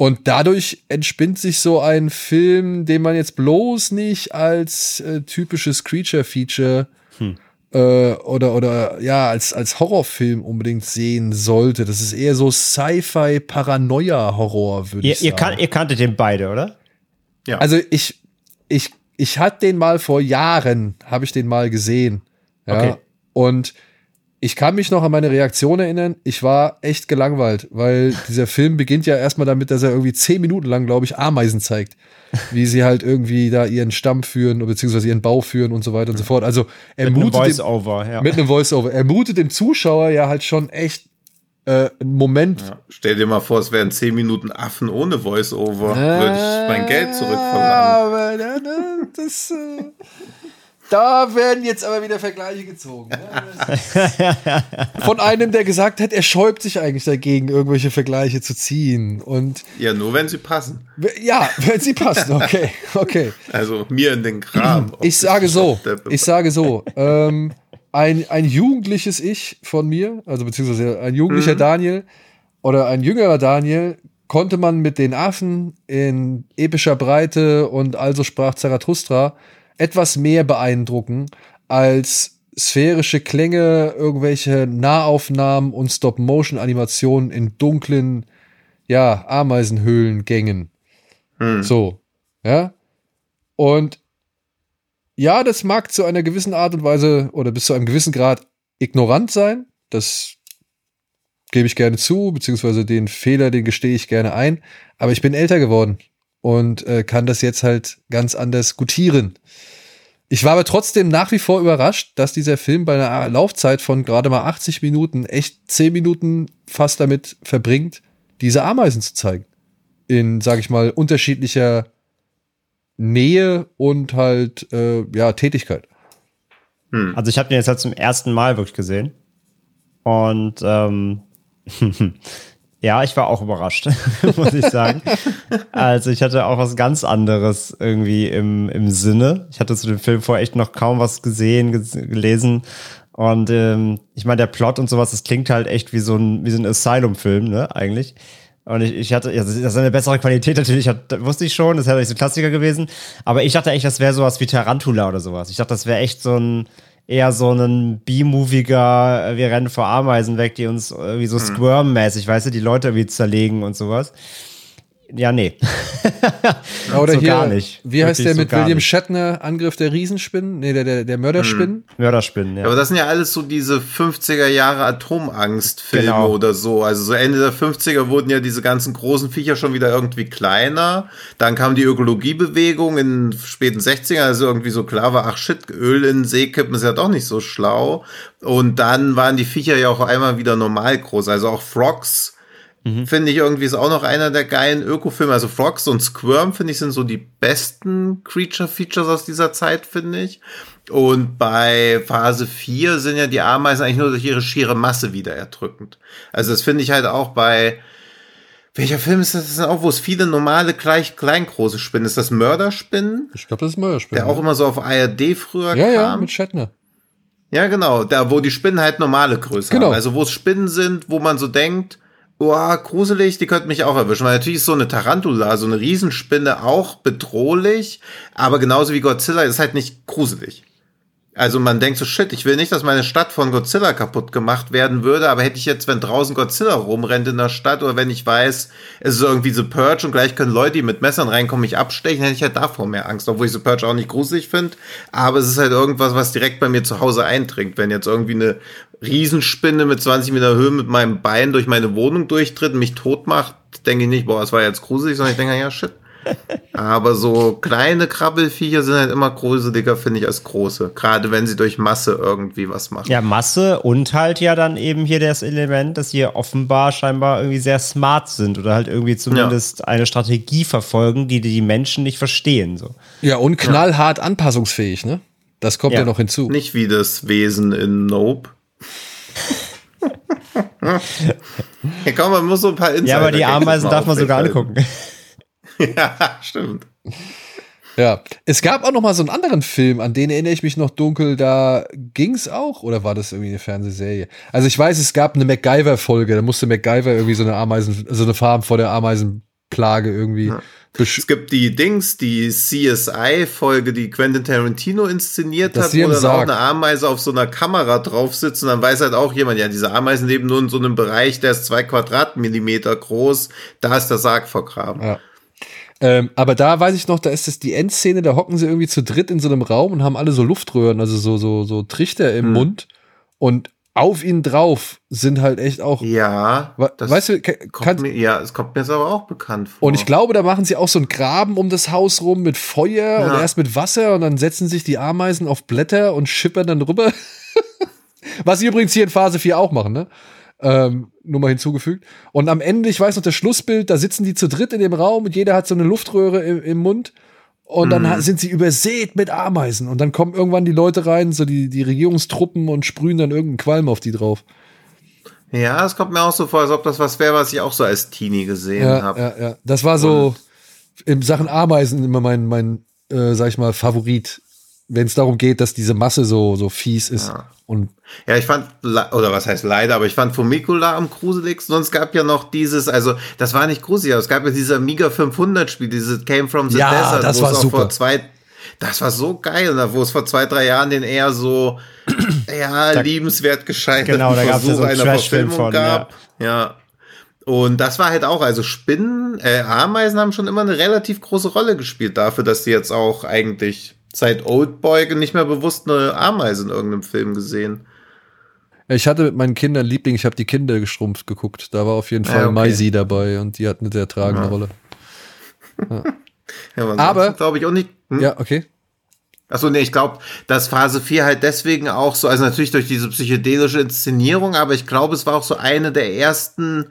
Und dadurch entspinnt sich so ein Film, den man jetzt bloß nicht als äh, typisches Creature-Feature äh, oder, oder ja, als, als Horrorfilm unbedingt sehen sollte. Das ist eher so Sci-Fi-Paranoia-Horror, würde Ihr, ich ihr, sagen. kan ihr kanntet den beide, oder? Ja. Also ich, ich, ich hatte den mal vor Jahren, habe ich den mal gesehen. Ja. Okay. Und ich kann mich noch an meine Reaktion erinnern. Ich war echt gelangweilt, weil dieser Film beginnt ja erstmal damit, dass er irgendwie zehn Minuten lang, glaube ich, Ameisen zeigt. Wie sie halt irgendwie da ihren Stamm führen, beziehungsweise ihren Bau führen und so weiter und so fort. Also er Mit einem Voice-Over, ja. mit einem Voice-Over. Er mutet dem Zuschauer ja halt schon echt äh, einen Moment Ja. Stell dir mal vor, es wären 10 Minuten Affen ohne Voice-Over. Würde ich mein Geld zurückverlangen. Aber da, das, äh, da werden jetzt aber wieder Vergleiche gezogen. ne? [LAUGHS] Von einem, der gesagt hat, er schäubt sich eigentlich dagegen, irgendwelche Vergleiche zu ziehen. Und Ja, nur wenn sie passen. ja, wenn sie passen, okay, okay. Also mir in den Kram. Ich sage so, ich sage so, ähm, ein, ein jugendliches Ich von mir, also beziehungsweise ein jugendlicher Daniel oder ein jüngerer Daniel, konnte man mit den Affen in epischer Breite und also sprach Zarathustra etwas mehr beeindrucken als sphärische Klänge, irgendwelche Nahaufnahmen und Stop-Motion-Animationen in dunklen, ja, Ameisenhöhlengängen. So, ja. Und ja, das mag zu einer gewissen Art und Weise oder bis zu einem gewissen Grad ignorant sein. Das gebe ich gerne zu, beziehungsweise den Fehler, den gestehe ich gerne ein. Aber ich bin älter geworden und äh, kann das jetzt halt ganz anders gutieren. Ich war aber trotzdem nach wie vor überrascht, dass dieser Film bei einer Laufzeit von gerade mal 80 Minuten echt 10 Minuten fast damit verbringt, diese Ameisen zu zeigen. In, sag ich mal, unterschiedlicher Nähe und halt, äh, ja, Tätigkeit. Also ich habe den jetzt halt zum ersten Mal wirklich gesehen. Und ähm, [LAUGHS] ja, ich war auch überrascht, [LAUGHS] muss ich sagen. Also ich hatte auch was ganz anderes irgendwie im, im Sinne. Ich hatte zu dem Film vorher echt noch kaum was gesehen, ges gelesen. Und ähm, ich meine, der Plot und sowas, das klingt halt echt wie so ein, wie so ein Asylum-Film, ne, eigentlich. Und ich, ich hatte, ja, das ist eine bessere Qualität natürlich, hat, wusste ich schon, das wäre nicht so ein Klassiker gewesen. Aber ich dachte echt, das wäre sowas wie Tarantula oder sowas. Ich dachte, das wäre echt so ein, eher so ein B-moviger, äh, wir rennen vor Ameisen weg, die uns irgendwie so Squirm-mäßig, weißt du, die Leute irgendwie zerlegen und sowas. Ja, nee. [LAUGHS] Oder So hier, gar nicht. wie heißt Wirklich der so mit William. Shatner, Angriff der Riesenspinnen? Nee, der, der, der Mörderspinnen. Mörderspinnen, ja. Aber das sind ja alles so diese 50er Jahre Atomangstfilme Genau. oder so. Also so Ende der 50er wurden ja diese ganzen großen Viecher schon wieder irgendwie kleiner. Dann kam die Ökologiebewegung in den späten 60er, also irgendwie so klar war, ach shit, Öl in den See kippen ist ja doch nicht so schlau. Und dann waren die Viecher ja auch einmal wieder normal groß. Also auch Frogs finde ich irgendwie ist auch noch einer der geilen Ökofilme. Also Frogs und Squirm, finde ich, sind so die besten Creature-Features aus dieser Zeit, finde ich. Und bei Phase 4 sind ja die Ameisen eigentlich nur durch ihre schiere Masse wieder erdrückend. Also das finde ich halt auch bei welcher Film ist das? Das ist auch, wo es viele normale, gleich kleingroße Spinnen. Ist das Mörderspinnen? Ich glaube, das ist Mörderspinnen. Der auch immer so auf ARD früher ja, kam. ja, mit Shatner. Ja, genau. Da, wo die Spinnen halt normale Größe Genau. haben. Also, wo es Spinnen sind, wo man so denkt, Boah, gruselig, die könnte mich auch erwischen. Weil natürlich ist so eine Tarantula, so eine Riesenspinne auch bedrohlich, aber genauso wie Godzilla ist halt nicht gruselig. Also man denkt so, shit, ich will nicht, dass meine Stadt von Godzilla kaputt gemacht werden würde, aber hätte ich jetzt, wenn draußen Godzilla rumrennt in der Stadt oder wenn ich weiß, es ist irgendwie so Purge und gleich können Leute, die mit Messern reinkommen, mich abstechen, hätte ich halt davor mehr Angst, obwohl ich so Purge auch nicht gruselig finde. Aber es ist halt irgendwas, was direkt bei mir zu Hause eindringt. Wenn jetzt irgendwie eine Riesenspinne mit 20 Meter Höhe mit meinem Bein durch meine Wohnung durchtritt und mich tot macht, denke ich nicht, boah, das war jetzt gruselig, sondern ich denke, ja, shit. Aber so kleine Krabbelfiecher sind halt immer gruseliger, finde ich, als große. Gerade wenn sie durch Masse irgendwie was machen. Ja, Masse und halt ja dann eben hier das Element, dass sie offenbar scheinbar irgendwie sehr smart sind oder halt irgendwie zumindest ja. eine Strategie verfolgen, die die Menschen nicht verstehen. So. Ja, und knallhart ja. anpassungsfähig, ne? Das kommt ja. ja noch hinzu. Nicht wie das Wesen in Nope. [LAUGHS] ja, komm, man muss so ein paar Insider Ja, aber die Ameisen darf man sogar angucken. [LAUGHS] ja, stimmt. Ja, es gab auch noch mal so einen anderen Film, an den erinnere ich mich noch dunkel. Da ging's auch, oder war das irgendwie eine Fernsehserie? Also ich weiß, es gab eine MacGyver-Folge. Da musste MacGyver irgendwie so eine Ameisen, so eine Farm vor der Ameisenplage irgendwie. Ja. Es gibt die Dings, die CSI-Folge, die Quentin Tarantino inszeniert das hat, wo dann auch eine Ameise auf so einer Kamera drauf sitzt und dann weiß halt auch jemand, ja, diese Ameisen leben nur in so einem Bereich, der ist zwei Quadratmillimeter groß, da ist der Sarg vergraben. Ja. Ähm, aber da weiß ich noch, da ist es die Endszene, da hocken sie irgendwie zu dritt in so einem Raum und haben alle so Luftröhren, also so, so, so Trichter im hm. Mund. Und auf ihnen drauf sind halt echt auch. Ja. weißt du, kann, mir, ja, es kommt mir jetzt aber auch bekannt vor. Und ich glaube, da machen sie auch so einen Graben um das Haus rum mit Feuer ja. und erst mit Wasser und dann setzen sich die Ameisen auf Blätter und schippern dann rüber. [LAUGHS] Was sie übrigens hier in Phase 4 auch machen, ne? Ähm, nur mal hinzugefügt. Und am Ende, ich weiß noch, das Schlussbild, da sitzen die zu dritt in dem Raum und jeder hat so eine Luftröhre im, im Mund. Und dann mhm. sind sie übersät mit Ameisen. Und dann kommen irgendwann die Leute rein, so die, die Regierungstruppen und sprühen dann irgendeinen Qualm auf die drauf. Ja, es kommt mir auch so vor, als ob das was wäre, was ich auch so als Teenie gesehen ja, habe. Ja, ja. Das war so und in Sachen Ameisen immer mein, mein äh, sag ich mal, Favorit wenn es darum geht, dass diese Masse so, so fies ist. Ja. Und ja, ich fand, oder was heißt leider, aber ich fand Fumicula am gruseligsten. Sonst gab ja noch dieses, also das war nicht gruselig, aber es gab ja dieses Amiga 500 Spiel, dieses Came from the ja, Desert, das war super. vor zwei, das war so geil, wo es vor zwei, drei Jahren den eher so, [CLEARS THROAT] ja, da, liebenswert gescheitert genau, da gab es so einer Verfilmung von, gab. Ja. ja. Und das war halt auch, also Spinnen, äh, Ameisen haben schon immer eine relativ große Rolle gespielt dafür, dass die jetzt auch eigentlich seit Oldboy nicht mehr bewusst eine Ameise in irgendeinem Film gesehen. Ich hatte mit meinen Kindern Liebling, ich habe die Kinder geschrumpft geguckt. Da war auf jeden Fall ja, okay. Maisi dabei und die hat eine sehr tragende ja. Rolle. [LAUGHS] Ja. ja aber glaube ich auch nicht. Hm? Ja, okay. Achso, nee, ich glaube, dass Phase 4 halt deswegen auch so, also natürlich durch diese psychedelische Inszenierung, aber ich glaube, es war auch so eine der ersten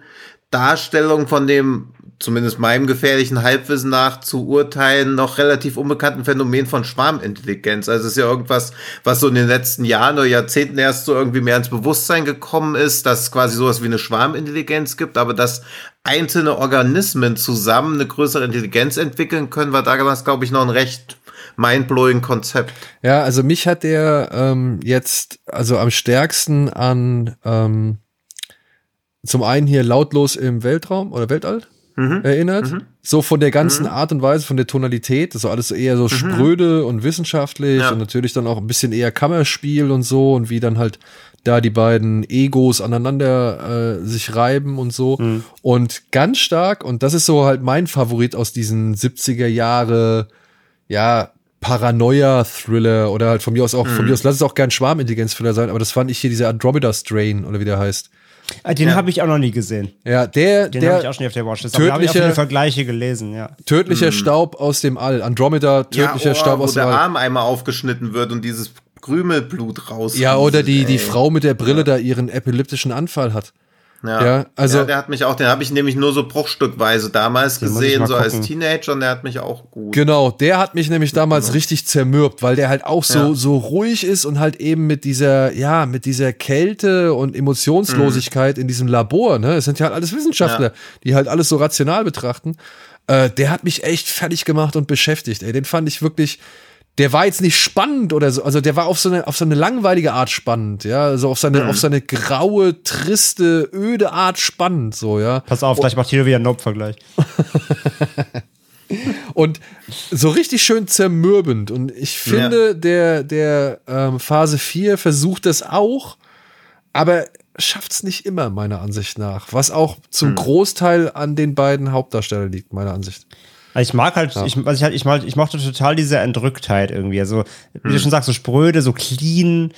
Darstellungen von dem zumindest meinem gefährlichen Halbwissen nach zu urteilen, noch relativ unbekannten Phänomen von Schwarmintelligenz. Also es ist ja irgendwas, was so in den letzten Jahren oder Jahrzehnten erst so irgendwie mehr ins Bewusstsein gekommen ist, dass es quasi sowas wie eine Schwarmintelligenz gibt, aber dass einzelne Organismen zusammen eine größere Intelligenz entwickeln können, war damals, glaube ich, noch ein recht mindblowing Konzept. Ja, also mich hat der ähm, jetzt also am stärksten an ähm, zum einen hier lautlos im Weltraum oder Weltall mhm. erinnert. Mhm. So von der ganzen mhm. Art und Weise, von der Tonalität. Das war alles eher so mhm. spröde und wissenschaftlich ja. und natürlich dann auch ein bisschen eher Kammerspiel und so und wie dann halt da die beiden Egos aneinander äh, sich reiben und so. Mhm. Und ganz stark, und das ist so halt mein Favorit aus diesen 70er Jahre, ja, Paranoia-Thriller oder halt von mir aus auch, von mir aus, lass es auch gern Schwarmintelligenz-Thriller sein, aber das fand ich hier dieser Andromeda-Strain oder wie der heißt. Ah, den ja. habe ich auch noch nie gesehen. Ja, der, den habe ich auch schon auf der Watchlist. Tödliche, aber da habe ich Vergleiche gelesen, ja. Tödlicher hm. Staub aus dem All, Andromeda, tödlicher ja, oh, Staub aus dem All. Wo der Arm einmal aufgeschnitten wird und dieses Krümelblut raus. Ja, oder die, die Frau mit der Brille ja. da ihren epileptischen Anfall hat. Ja, ja, also ja, der hat mich auch, den habe ich nämlich nur so bruchstückweise damals gesehen, so als Teenager und der hat mich auch gut. Genau, der hat mich nämlich damals richtig zermürbt, weil der halt auch so, ja. so ruhig ist und halt eben mit dieser, ja, mit dieser Kälte und Emotionslosigkeit mhm. in diesem Labor, ne? Es sind ja halt alles Wissenschaftler, die halt alles so rational betrachten. Äh, der hat mich echt fertig gemacht und beschäftigt, ey. Den fand ich wirklich, der war jetzt nicht spannend oder so, also der war auf so eine, auf so eine langweilige Art spannend, ja, also auf seine, mhm. auf seine graue, triste, öde Art spannend, so, ja. Pass auf, vielleicht macht Tino wieder einen Nope-Vergleich. [LAUGHS] und so richtig schön zermürbend. Und ich finde, ja. der, der ähm, Phase 4 versucht das auch, aber schafft es nicht immer, meiner Ansicht nach. Was auch zum hm. Großteil an den beiden Hauptdarstellern liegt, meiner Ansicht. Also ich mag halt, ja. ich, also ich, halt, ich, mag, ich mochte total diese Entrücktheit irgendwie. Also, wie hm. du schon sagst, so spröde, so clean.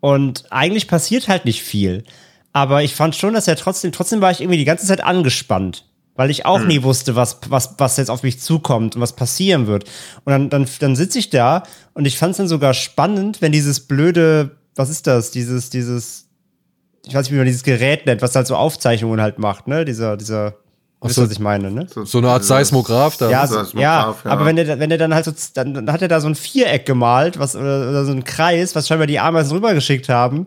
Und eigentlich passiert halt nicht viel. Aber ich fand schon, dass er trotzdem, trotzdem war ich irgendwie die ganze Zeit angespannt weil ich auch hm. nie wusste, was, was, was jetzt auf mich zukommt und was passieren wird. Und dann, dann, dann sitze ich da und ich fand es dann sogar spannend, wenn dieses blöde, was ist das, dieses, dieses, ich weiß nicht, wie man dieses Gerät nennt, was halt so Aufzeichnungen halt macht, ne? Dieser, dieser, Ach so, was ich meine, ne? So eine Art Seismograph da. Ja, so, ja, ja, aber wenn der, wenn der dann halt so, dann, dann hat er da so ein Viereck gemalt, was, oder, oder so ein Kreis, was scheinbar die Ameisen rübergeschickt haben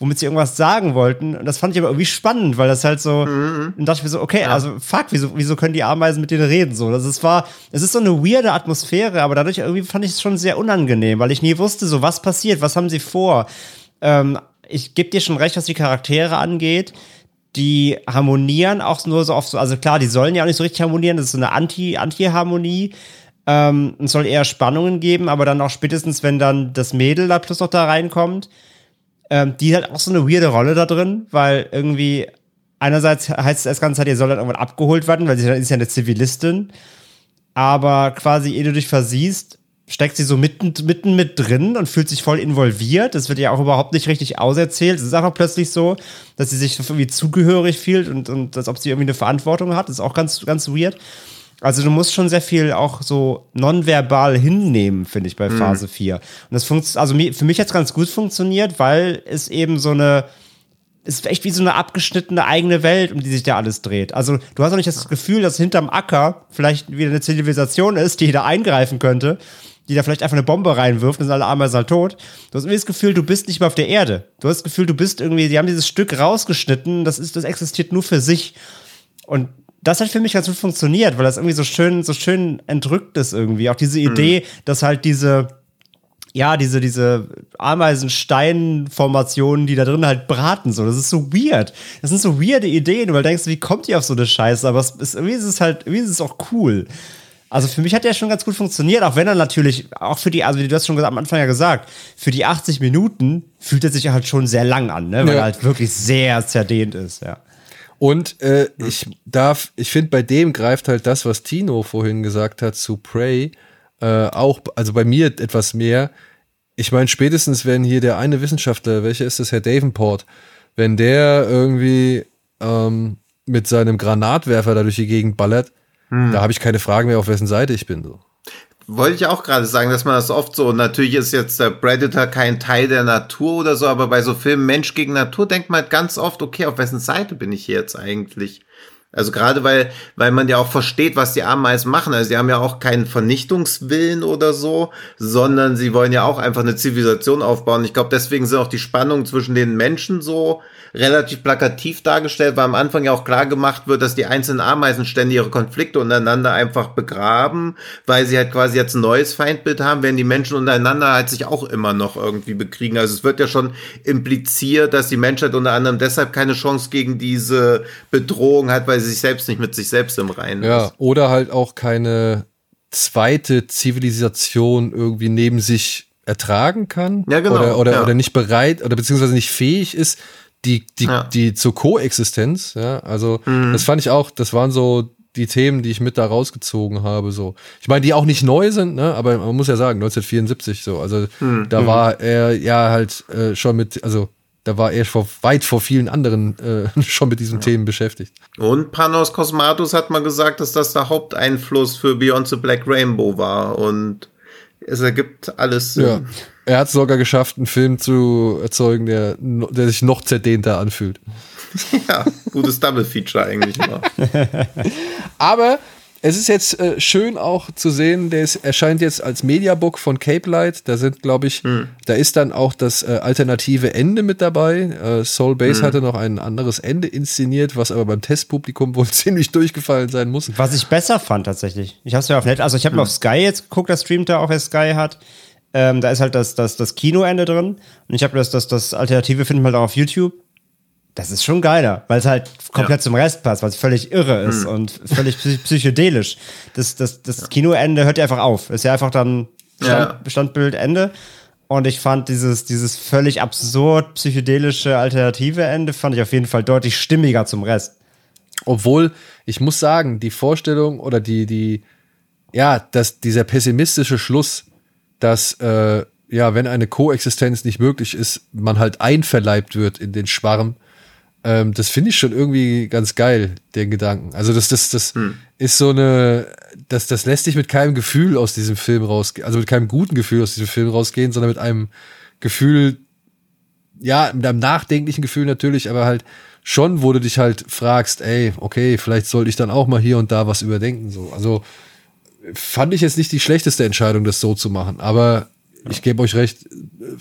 womit sie irgendwas sagen wollten. Und das fand ich aber irgendwie spannend, weil das halt so, mhm. dann dachte ich mir so, okay, ja. also fuck, wieso, wieso können die Ameisen mit denen reden? So, das ist, war, es ist so eine weirde Atmosphäre, aber dadurch irgendwie fand ich es schon sehr unangenehm, weil ich nie wusste, so, was passiert, was haben sie vor? Ähm, ich gebe dir schon recht, was die Charaktere angeht. Die harmonieren auch nur so oft so, also klar, die sollen ja auch nicht so richtig harmonieren, das ist so eine Anti, Anti-Harmonie. Ähm, es soll eher Spannungen geben, aber dann auch spätestens, wenn dann das Mädel da plus noch da reinkommt, ähm, die hat auch so eine weirde Rolle da drin, weil irgendwie einerseits heißt es das ganze Zeit, ihr soll dann irgendwann abgeholt werden, weil sie ist ja eine Zivilistin. Aber quasi, ehe du dich versiehst, steckt sie so mitten, mitten mit drin und fühlt sich voll involviert. Das wird ja auch überhaupt nicht richtig auserzählt. Es ist einfach plötzlich so, dass sie sich irgendwie zugehörig fühlt und, und als ob sie irgendwie eine Verantwortung hat. Das ist auch ganz, ganz weird. Also du musst schon sehr viel auch so nonverbal hinnehmen, finde ich, bei mhm. Phase mhm. 4. Und das funktioniert, also für mich hat es ganz gut funktioniert, weil es eben so eine, es ist echt wie so eine abgeschnittene eigene Welt, um die sich da alles dreht. Also du hast auch nicht das Gefühl, dass hinterm Acker vielleicht wieder eine Zivilisation ist, die da eingreifen könnte, die da vielleicht einfach eine Bombe reinwirft und sind alle Ameisen halt tot. Du hast irgendwie das Gefühl, du bist nicht mehr auf der Erde. Du hast das Gefühl, du bist irgendwie, die haben dieses Stück rausgeschnitten, das ist, das existiert nur für sich. Und das hat für mich ganz gut funktioniert, weil das irgendwie so schön, so schön entrückt ist irgendwie. Auch diese mhm. Idee, mhm. dass halt diese, ja, diese, diese Ameisensteinformationen, die da drin halt braten, so. Das ist so weird. Das sind so weirde Ideen, weil du denkst, wie kommt ihr auf so eine Scheiße? Aber es ist, irgendwie ist es halt, irgendwie ist es auch cool. Also für mich hat der schon ganz gut funktioniert, auch wenn er natürlich, auch für die, also du hast schon am Anfang ja gesagt, für die 80 Minuten fühlt er sich halt schon sehr lang an, ne? weil ja. er halt wirklich sehr zerdehnt ist, ja. Und äh, ich darf, ich finde, bei dem greift halt das, was Tino vorhin gesagt hat zu Prey, äh, auch, also bei mir etwas mehr. Ich meine, spätestens, wenn hier der eine Wissenschaftler, welcher ist das, Herr Davenport, wenn der irgendwie ähm, mit seinem Granatwerfer da durch die Gegend ballert, hm. da habe ich keine Fragen mehr, auf wessen Seite ich bin. So. Wollte ich auch gerade sagen, dass man das oft so, natürlich ist jetzt der Predator kein Teil der Natur oder so, aber bei so Filmen Mensch gegen Natur denkt man halt ganz oft, okay, auf wessen Seite bin ich hier jetzt eigentlich? Also gerade weil, weil man ja auch versteht, was die Ameisen machen. Also sie haben ja auch keinen Vernichtungswillen oder so, sondern sie wollen ja auch einfach eine Zivilisation aufbauen. Ich glaube, deswegen sind auch die Spannungen zwischen den Menschen so relativ plakativ dargestellt, weil am Anfang ja auch klar gemacht wird, dass die einzelnen Ameisenstände ihre Konflikte untereinander einfach begraben, weil sie halt quasi jetzt ein neues Feindbild haben, während die Menschen untereinander halt sich auch immer noch irgendwie bekriegen. Also es wird ja schon impliziert, dass die Menschheit unter anderem deshalb keine Chance gegen diese Bedrohung hat, weil sie sich selbst nicht mit sich selbst im Reinen ja, ist. Oder halt auch keine zweite Zivilisation irgendwie neben sich ertragen kann ja, genau, oder, oder, ja. oder nicht bereit oder beziehungsweise nicht fähig ist, die, die, ja. die zur Koexistenz, ja, also mhm. das fand ich auch, das waren so die Themen, die ich mit da rausgezogen habe, so. Ich meine, die auch nicht neu sind, ne, aber man muss ja sagen, 1974 so, also mhm. da war er ja halt äh, schon mit, also da war er vor, weit vor vielen anderen äh, [LAUGHS] schon mit diesen ja. Themen beschäftigt. Und Panos Cosmatos hat mal gesagt, dass das der Haupteinfluss für Beyond the Black Rainbow war und es ergibt alles Sinn. Ja. Er hat es sogar geschafft, einen Film zu erzeugen, der, der sich noch zerdehnter anfühlt. [LAUGHS] Ja, gutes Double-Feature eigentlich mal. [LAUGHS] Aber es ist jetzt äh, schön auch zu sehen, der ist, erscheint jetzt als Mediabook von Cape Light. Da sind, glaube ich, hm. da ist dann auch das äh, alternative Ende mit dabei. Äh, Soul Base hm. hatte noch ein anderes Ende inszeniert, was aber beim Testpublikum [LAUGHS] wohl ziemlich durchgefallen sein muss. Was ich besser fand tatsächlich. Ich habe es ja auf Net, also ich habe hm. auf Sky jetzt geguckt, das streamt da auch, wer Sky hat. Ähm, da ist halt das, das, das Kinoende drin. Und ich habe das, das, das Alternative finden halt auch auf YouTube. Das ist schon geiler, weil es halt komplett zum Rest passt, weil es völlig irre ist und völlig psy- psychedelisch. Das, das, das Kinoende hört ja einfach auf. Ist ja einfach dann Stand, Ja. Standbild Ende. Und ich fand dieses, dieses völlig absurd psychedelische alternative Ende fand ich auf jeden Fall deutlich stimmiger zum Rest. Obwohl, ich muss sagen, die Vorstellung oder die, die, ja, dass dieser pessimistische Schluss, dass, äh, ja, wenn eine Koexistenz nicht möglich ist, man halt einverleibt wird in den Schwarm, ähm, das finde ich schon irgendwie ganz geil, den Gedanken. Also das, das, das ist so eine, das, das lässt sich mit keinem Gefühl aus diesem Film rausgehen, also mit keinem guten Gefühl aus diesem Film rausgehen, sondern mit einem Gefühl, ja, mit einem nachdenklichen Gefühl natürlich, aber halt schon, wo du dich halt fragst, ey, okay, vielleicht sollte ich dann auch mal hier und da was überdenken. So. Also fand ich jetzt nicht die schlechteste Entscheidung, das so zu machen, aber ich gebe euch recht,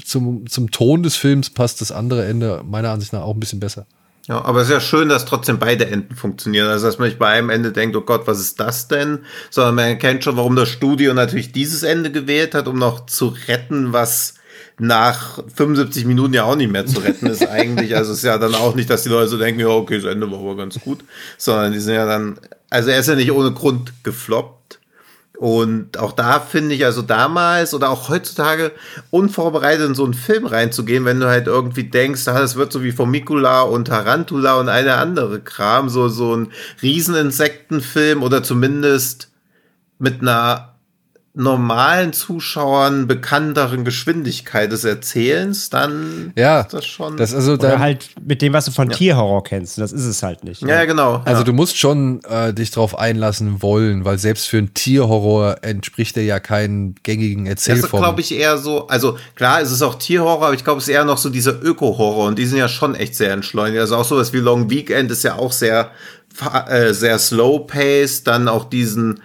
zum, zum Ton des Films passt das andere Ende meiner Ansicht nach auch ein bisschen besser. Ja, aber es ist ja schön, dass trotzdem beide Enden funktionieren. Also, dass man nicht bei einem Ende denkt, oh Gott, was ist das denn? Sondern man erkennt schon, warum das Studio natürlich dieses Ende gewählt hat, um noch zu retten, was nach 75 Minuten ja auch nicht mehr zu retten ist eigentlich. Also, es ist ja dann auch nicht, dass die Leute so denken, ja, okay, das Ende war aber ganz gut. Sondern die sind ja dann, also er ist ja nicht ohne Grund gefloppt. Und auch da finde ich, also damals oder auch heutzutage unvorbereitet in so einen Film reinzugehen, wenn du halt irgendwie denkst, ah, das wird so wie Formicula und Tarantula und eine andere Kram, so, so ein Rieseninsektenfilm oder zumindest mit einer normalen Zuschauern bekannteren Geschwindigkeit des Erzählens, dann Ja, ist das schon. Das also Oder da, halt mit dem, was du von Tierhorror kennst. Das ist es halt nicht. ja, ja, genau. also ja. du musst schon äh, dich drauf einlassen wollen, weil selbst für einen Tierhorror entspricht der ja keinen gängigen Das ist, Erzählformen. glaube ich, eher so, also klar, es ist auch Tierhorror, aber ich glaube, es ist eher noch so dieser Öko-Horror und die sind ja schon echt sehr entschleunigt. Also auch sowas wie Long Weekend ist ja auch sehr, äh, sehr slow-paced, dann auch diesen,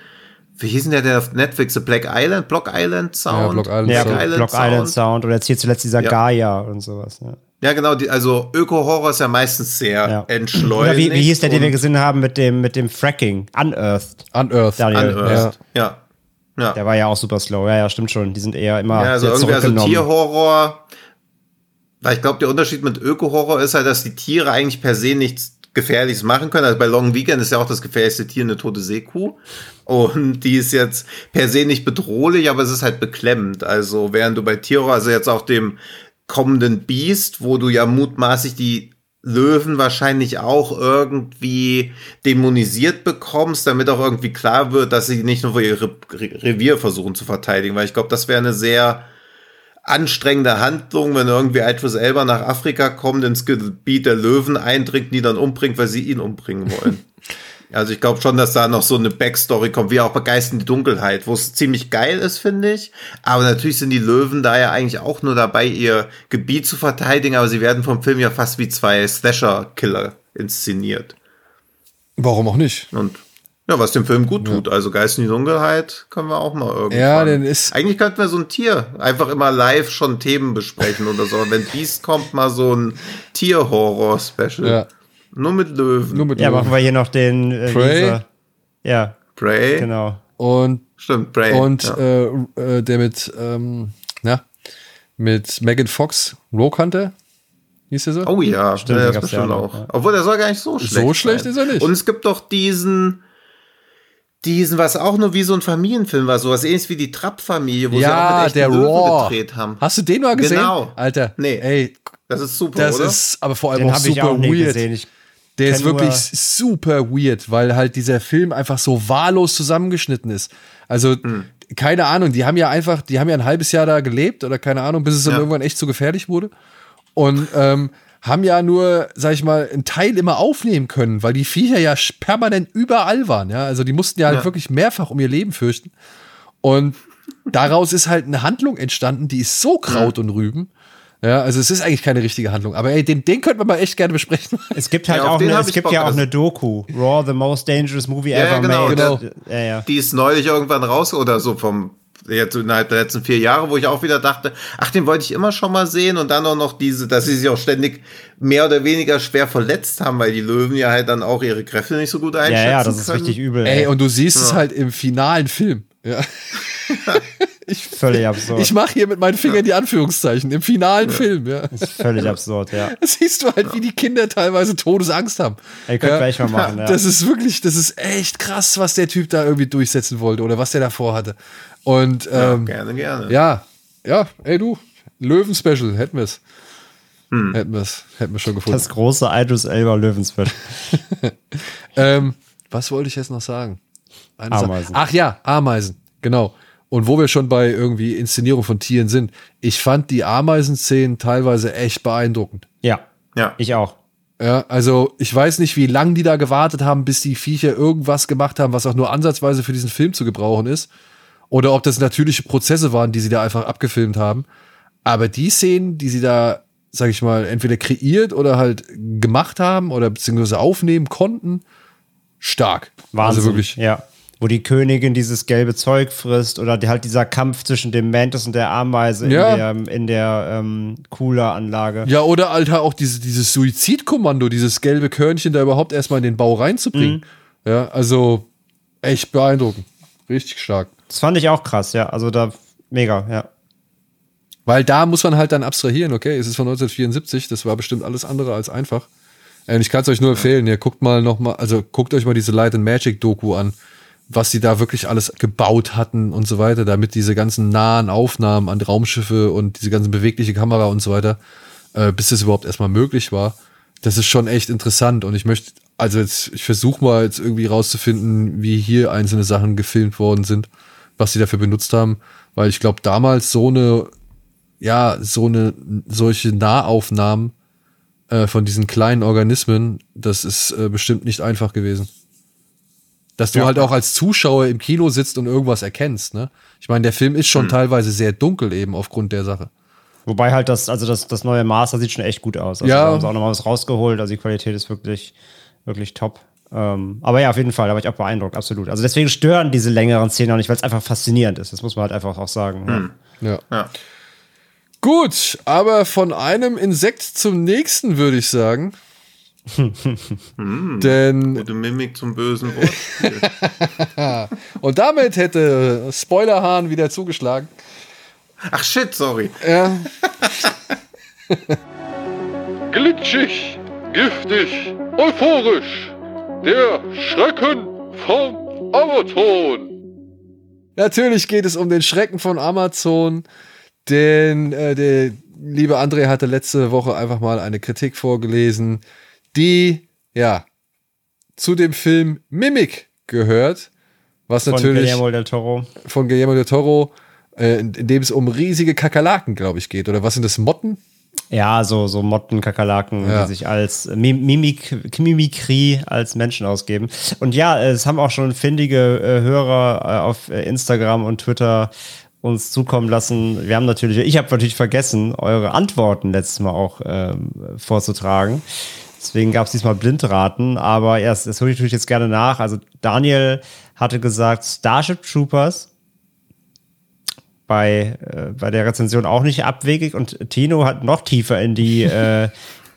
wie hieß denn der, der auf Netflix, The Black Island, Block Island Sound? Ja, Block Island Ja, Block Block, Block Island Sound oder jetzt hier zuletzt dieser Ja. Gaia und sowas. Ja. Ja, genau, die, also Öko-Horror ist ja meistens sehr Ja. entschleunigt. Oder wie, wie hieß der, den wir gesehen haben mit dem, mit dem Fracking? Unearthed. Unearthed. Daniel. Unearthed. Ja. ja. Der war ja auch super slow. Ja, ja, stimmt schon. Die sind eher immer Ja, also irgendwie, also. Tierhorror, weil ich glaube, der Unterschied mit Öko-Horror ist halt, dass die Tiere eigentlich per se nichts Gefährliches machen können. Also bei Long Weekend ist ja auch das gefährlichste Tier eine tote Seekuh. Und die ist jetzt per se nicht bedrohlich, aber es ist halt beklemmend. Also während du bei Tierhorror, also jetzt auch dem kommenden Beast, wo du ja mutmaßlich die Löwen wahrscheinlich auch irgendwie dämonisiert bekommst, damit auch irgendwie klar wird, dass sie nicht nur für ihr Re Re Revier versuchen zu verteidigen, weil ich glaube, das wäre eine sehr anstrengende Handlung, wenn irgendwie Idris Elba nach Afrika kommt, ins Gebiet der Löwen eindringt, die dann umbringt, weil sie ihn umbringen wollen. [LAUGHS] also ich glaube schon, dass da noch so eine Backstory kommt, wie auch bei Geist in die Dunkelheit, wo es ziemlich geil ist, finde ich. Aber natürlich sind die Löwen da ja eigentlich auch nur dabei, ihr Gebiet zu verteidigen, aber sie werden vom Film ja fast wie zwei Slasher-Killer inszeniert. Warum auch nicht? Und ja, was dem Film gut tut. Also Geist in die Dunkelheit können wir auch mal irgendwann. Ja, denn ist- Eigentlich könnten wir so ein Tier einfach immer live schon Themen besprechen oder so. Wenn Beast kommt, mal so ein Tier-Horror-Special. Ja. Nur mit Löwen. Nur mit Ja, Löwen. machen wir hier noch den äh, Prey. dieser- Ja, Prey. genau. Und Stimmt, Prey. Und ja. äh, äh, der mit, ähm, na, mit Megan Fox, Rogue Hunter, hieß der so? Oh ja, Stimmt, ja gab's ja bestimmt auch, auch. ja. Obwohl, der soll gar nicht so schlecht So schlecht sein. ist er nicht. Und es gibt doch diesen, diesen, was auch nur wie so ein Familienfilm war, sowas ähnliches wie die Trapp-Familie, wo sie auch ja, mit echten der Löwen Raw. gedreht haben. Hast du den mal gesehen? Genau. Alter, Nee. ey, Das ist super, das oder? ist aber vor allem Den auch habe ich super auch weird. gesehen. Ich, Der ist wirklich super weird, weil halt dieser Film einfach so wahllos zusammengeschnitten ist. Also, Hm. keine Ahnung, die haben ja einfach, die haben ja ein halbes Jahr da gelebt oder keine Ahnung, bis es dann Ja. irgendwann echt zu gefährlich wurde. Und ähm, haben ja nur, sag ich mal, einen Teil immer aufnehmen können, weil die Viecher ja permanent überall waren. Ja, also die mussten ja, halt Ja. wirklich mehrfach um ihr Leben fürchten. Und daraus ist halt eine Handlung entstanden, die ist so Kraut und Rüben. Ja, also es ist eigentlich keine richtige Handlung. Aber ey, den, den könnten wir mal echt gerne besprechen. [LAUGHS] es gibt halt Ja, auch eine, es gibt Bock, ja auch eine Doku. Raw, the most dangerous movie Ja, ever genau, made. genau. Ja, ja. Die ist neulich irgendwann raus oder so vom jetzt innerhalb der letzten vier Jahre, wo ich auch wieder dachte, ach, den wollte ich immer schon mal sehen und dann auch noch diese, dass sie sich auch ständig mehr oder weniger schwer verletzt haben, weil die Löwen ja halt dann auch ihre Kräfte nicht so gut ja, einschätzen ja, das ist können. richtig übel. Ey, ey. und du siehst es halt im finalen Film. Ja. [LAUGHS] ich, Völlig absurd. Ich mache hier mit meinen Fingern die Anführungszeichen im finalen Film, ja. ist völlig absurd, ja. [LAUGHS] Siehst du halt, wie die Kinder teilweise Todesangst haben. Ihr könnt ja. gleich mal machen, ja. Das ist wirklich, das ist echt krass, was der Typ da irgendwie durchsetzen wollte oder was der davor hatte. Und ähm, Gerne, gerne. ja, ja, ey du, Löwen-Special, hätten wir es. Hätten wir es, hätten wir schon gefunden. Das große Idris Elba Löwensfett. [LAUGHS] Ähm, was wollte ich jetzt noch sagen? Eine Sache- Ameisen. Ach ja, Ameisen, genau. Und wo wir schon bei irgendwie Inszenierung von Tieren sind, ich fand die Ameisenszenen teilweise echt beeindruckend. Ja, Ja. ich auch. Ja, also ich weiß nicht, wie lange die da gewartet haben, bis die Viecher irgendwas gemacht haben, was auch nur ansatzweise für diesen Film zu gebrauchen ist. Oder ob das natürliche Prozesse waren, die sie da einfach abgefilmt haben. Aber die Szenen, die sie da, sag ich mal, entweder kreiert oder halt gemacht haben oder beziehungsweise aufnehmen konnten, stark. Wahnsinn. Also wirklich. Ja. Wo die Königin dieses gelbe Zeug frisst oder halt dieser Kampf zwischen dem Mantis und der Ameise Ja. in der, in der ähm, Cooler-Anlage. Ja, oder Alter, auch diese, dieses Suizidkommando, dieses gelbe Körnchen da überhaupt erstmal in den Bau reinzubringen. Ja, also echt beeindruckend. Richtig stark. Das fand ich auch krass, ja. Also da mega, ja. Weil da muss man halt dann abstrahieren, okay, es ist von 1974, das war bestimmt alles andere als einfach. Äh, Und ich kann es euch nur empfehlen, ihr guckt mal noch mal, also guckt euch mal diese Light and Magic Doku an, was sie da wirklich alles gebaut hatten und so weiter, damit diese ganzen nahen Aufnahmen an Raumschiffe und diese ganze bewegliche Kamera und so weiter, äh, bis das überhaupt erstmal möglich war. Das ist schon echt interessant und ich möchte, also jetzt, ich versuche mal jetzt irgendwie rauszufinden, wie hier einzelne Sachen gefilmt worden sind, was sie dafür benutzt haben, weil ich glaube damals so eine ja, so eine, solche Nahaufnahmen äh, von diesen kleinen Organismen, das ist äh, bestimmt nicht einfach gewesen. Dass du Ja. halt auch als Zuschauer im Kino sitzt und irgendwas erkennst, ne? Ich meine, der Film ist schon teilweise sehr dunkel eben aufgrund der Sache. Wobei halt das, also das, das neue Master sieht schon echt gut aus. Also Ja. Da haben sie auch nochmal was rausgeholt. Also die Qualität ist wirklich, wirklich top. Ähm, aber ja, auf jeden Fall, da war ich auch beeindruckt, absolut. Also deswegen stören diese längeren Szenen auch nicht, weil es einfach faszinierend ist. Das muss man halt einfach auch sagen. Ja. Ja. Ja. Gut, aber von einem Insekt zum nächsten würde ich sagen. Denn, Gute Mimik zum bösen Wort. [LAUGHS] und damit hätte Spoilerhahn wieder zugeschlagen. Ach shit, sorry. Ja, [LAUGHS] Glitschig, giftig, euphorisch. Der Schrecken vom Amazon. Natürlich geht es um den Schrecken von Amazon, denn äh, der liebe André hatte letzte Woche einfach mal eine Kritik vorgelesen, die ja zu dem Film Mimic gehört, was Von natürlich Guillermo del Toro. von Guillermo del Toro, äh, in, in dem es um riesige Kakerlaken, glaube ich, geht. Oder was sind das Motten? Ja, so, so Motten, Kakerlaken, Ja. die sich als Mim- Mimik, Mimikrie als Menschen ausgeben. Und ja, es haben auch schon findige äh, Hörer äh, auf äh, Instagram und Twitter uns zukommen lassen. Wir haben natürlich, ich habe natürlich vergessen, eure Antworten letztes Mal auch ähm, vorzutragen. Deswegen gab es diesmal Blindraten, aber erst, das hole ich natürlich jetzt gerne nach. Also Daniel hatte gesagt, Starship Troopers bei, äh, bei der Rezension auch nicht abwegig und Tino hat noch tiefer in die, [LAUGHS] äh,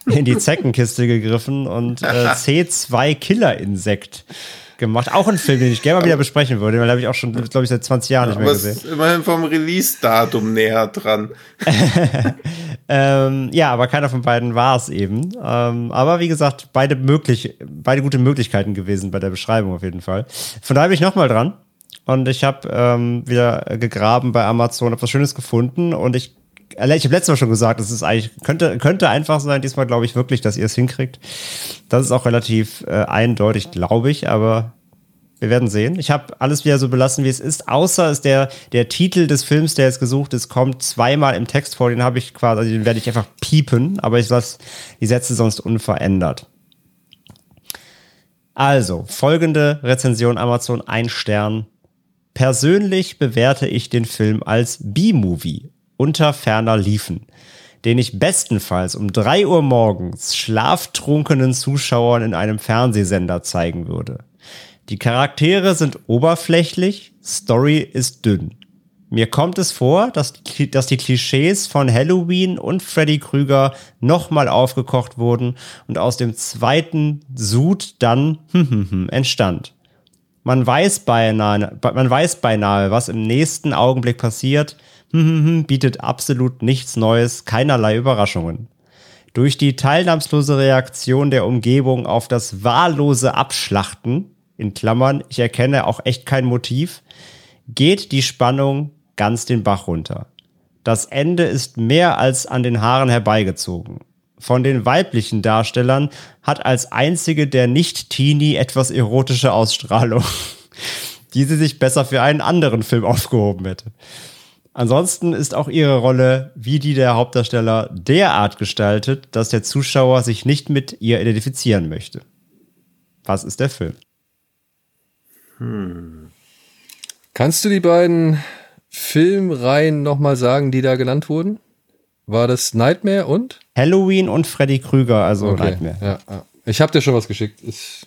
in die Zeckenkiste gegriffen und äh, [LAUGHS] C2 Killer-Insekt gemacht. Auch ein Film, den ich gerne mal wieder besprechen würde, weil den habe ich auch schon, glaube ich, seit 20 Jahren nicht mehr gesehen. es ist immerhin vom Release-Datum näher dran. [LAUGHS] Ähm, ja, aber keiner von beiden war es eben. Ähm, aber wie gesagt, beide möglich, beide gute Möglichkeiten gewesen bei der Beschreibung auf jeden Fall. Von daher bin ich nochmal dran. Und ich habe ähm, wieder gegraben bei Amazon, habe was Schönes gefunden und ich ich habe letztes Mal schon gesagt, das ist eigentlich, könnte, könnte einfach sein, diesmal glaube ich wirklich, dass ihr es hinkriegt. Das ist auch relativ äh, eindeutig, glaube ich, aber wir werden sehen. Ich habe alles wieder so belassen, wie es ist, außer es der, der Titel des Films, der jetzt gesucht ist, kommt zweimal im Text vor. Den habe ich quasi, also den werde ich einfach piepen, aber ich lasse die Sätze sonst unverändert. Also, folgende Rezension Amazon, ein Stern. Persönlich bewerte ich den Film als B-Movie unter ferner Liefen, den ich bestenfalls um 3 Uhr morgens schlaftrunkenen Zuschauern in einem Fernsehsender zeigen würde. Die Charaktere sind oberflächlich, Story ist dünn. Mir kommt es vor, dass, die- dass die Klischees von Halloween und Freddy Krüger nochmal aufgekocht wurden und aus dem zweiten Sud dann [LAUGHS] entstand. Man weiß beinahe, man weiß beinahe, was im nächsten Augenblick passiert, [LAUGHS] bietet absolut nichts Neues, keinerlei Überraschungen. Durch die teilnahmslose Reaktion der Umgebung auf das wahllose Abschlachten, in Klammern, ich erkenne auch echt kein Motiv, geht die Spannung ganz den Bach runter. Das Ende ist mehr als an den Haaren herbeigezogen. Von den weiblichen Darstellern hat als einzige der Nicht-Teenie etwas erotische Ausstrahlung, [LAUGHS] die sie sich besser für einen anderen Film aufgehoben hätte. Ansonsten ist auch ihre Rolle, wie die der Hauptdarsteller, derart gestaltet, dass der Zuschauer sich nicht mit ihr identifizieren möchte. Was ist der Film? Kannst du die beiden Filmreihen nochmal sagen, die da genannt wurden? War das Nightmare und? Halloween und Freddy Krüger, also Nightmare. Ja, ja. Ich habe dir schon was geschickt. Ich,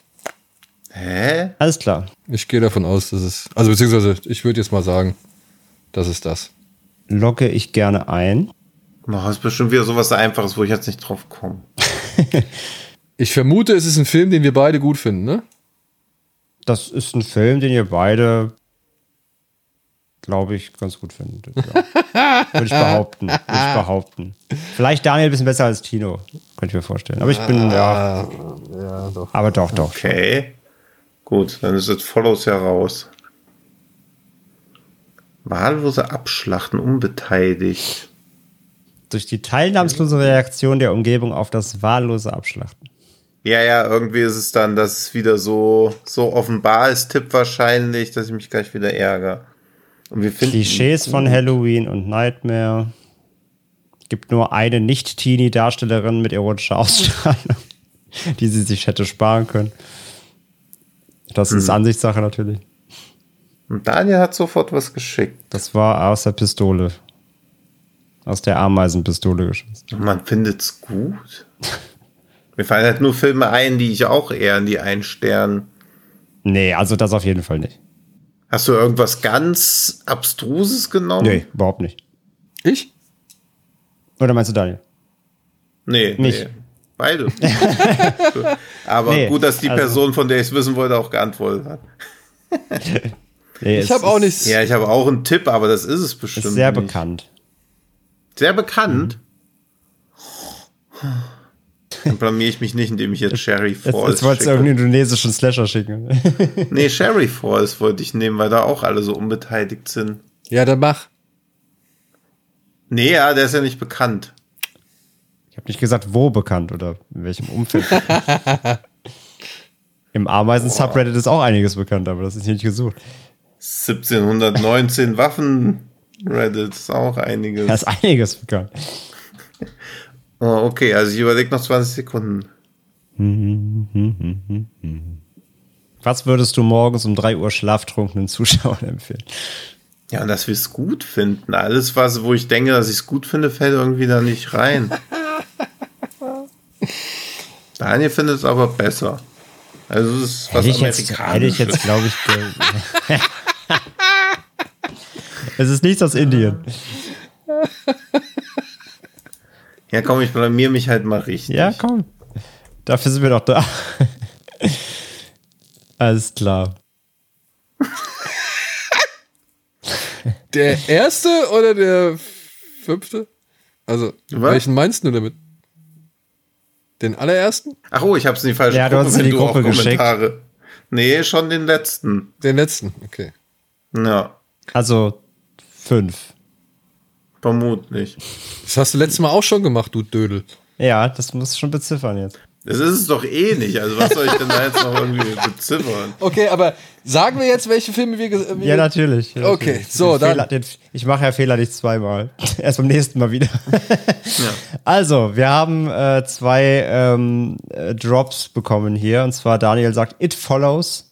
Hä? Alles klar. ich gehe davon aus, dass es. Also beziehungsweise, ich würde jetzt mal sagen, das ist das. Logge ich gerne ein. Das ist bestimmt wieder sowas Einfaches, wo ich jetzt nicht drauf komme. [LAUGHS] Ich vermute, es ist ein Film, den wir beide gut finden, ne? Das ist ein Film, den ihr beide, glaube ich, ganz gut findet. Ja. [LAUGHS] Würde ich behaupten. Würde ich behaupten. Vielleicht Daniel ein bisschen besser als Tino. Könnte ich mir vorstellen. Aber ich bin, ja. Ja, doch. Aber doch, doch. Okay. Gut, dann ist jetzt Follows ja raus. Wahllose Abschlachten unbeteiligt. Durch die teilnahmslose Reaktion der Umgebung auf das wahllose Abschlachten. Ja, ja, irgendwie ist es dann, dass es wieder so, so offenbar ist, Tipp wahrscheinlich, dass ich mich gleich wieder ärgere. Und wir finden Klischees von Halloween und Nightmare. Gibt nur eine Nicht-Teenie-Darstellerin mit erotischer [LAUGHS] Ausstrahlung, die sie sich hätte sparen können. Das ist Ansichtssache natürlich. Und Daniel hat sofort was geschickt. Das war aus der Pistole. Aus der Ameisenpistole geschossen. Und man findet's gut. Mir fallen halt nur Filme ein, die ich auch eher in die Einstern. Nee, also das auf jeden Fall nicht. Hast du irgendwas ganz Abstruses genommen? Nee, überhaupt nicht. Ich? Oder meinst du Daniel? Nee, Nicht. nee. Beide. [LAUGHS] Aber Nee, gut, dass die also- Person, von der ich es wissen wollte, auch geantwortet hat. [LAUGHS] Nee, Ich habe auch nichts. Ja, ich habe auch einen Tipp, aber das ist es bestimmt. Ist sehr nicht. bekannt. Sehr bekannt. Dann blamier ich mich nicht, indem ich jetzt Sherry Jetzt, Falls jetzt wolltest du irgendeinen indonesischen Slasher schicken. [LAUGHS] Nee, Sherry [LAUGHS] Falls wollte ich nehmen, weil da auch alle so unbeteiligt sind. Ja, dann mach. Nee, ja, der ist ja nicht bekannt. Ich habe nicht gesagt, wo bekannt oder in welchem Umfeld. [LAUGHS] Im Ameisen-Subreddit ist auch einiges bekannt, aber das ist hier nicht gesucht. 1719 Waffen. Reddit ist auch einiges. Da ist einiges bekannt. Oh, okay, also ich überlege noch 20 Sekunden. Was würdest du morgens um 3 Uhr schlaftrunkenen Zuschauern [LAUGHS] empfehlen? Ja, dass wir es gut finden. Alles, was, wo ich denke, dass ich es gut finde, fällt irgendwie da nicht rein. [LAUGHS] Daniel findet es aber besser. Also es ist was Hätte ich jetzt, hätte ich jetzt glaube ich. [LAUGHS] es ist nichts aus Indien. Ja, komm, ich blamier mich halt mal richtig. Ja, komm. Dafür sind wir doch da. Alles klar. Der erste oder der fünfte? Also, Was? welchen meinst du damit? Den allerersten? Ach oh, ich hab's in die falsche Ja, du hast es in die Gruppe geschickt. Kommentare. Nee, schon den letzten. Den letzten, okay. Ja, Also fünf. vermutlich. Das hast du letztes Mal auch schon gemacht, du Dödel. Ja, das musst du schon beziffern jetzt. Das ist es doch eh nicht. Also was soll ich denn da jetzt noch irgendwie beziffern? Okay, aber sagen wir jetzt, welche Filme wir. ge- wir Ja, natürlich. Ja, Okay, natürlich. so, Den dann- Fehler, den, ich mache ja Fehler nicht zweimal. [LAUGHS] Erst beim nächsten Mal wieder. Also, wir haben äh, zwei ähm, äh, Drops bekommen hier. Und zwar Daniel sagt It Follows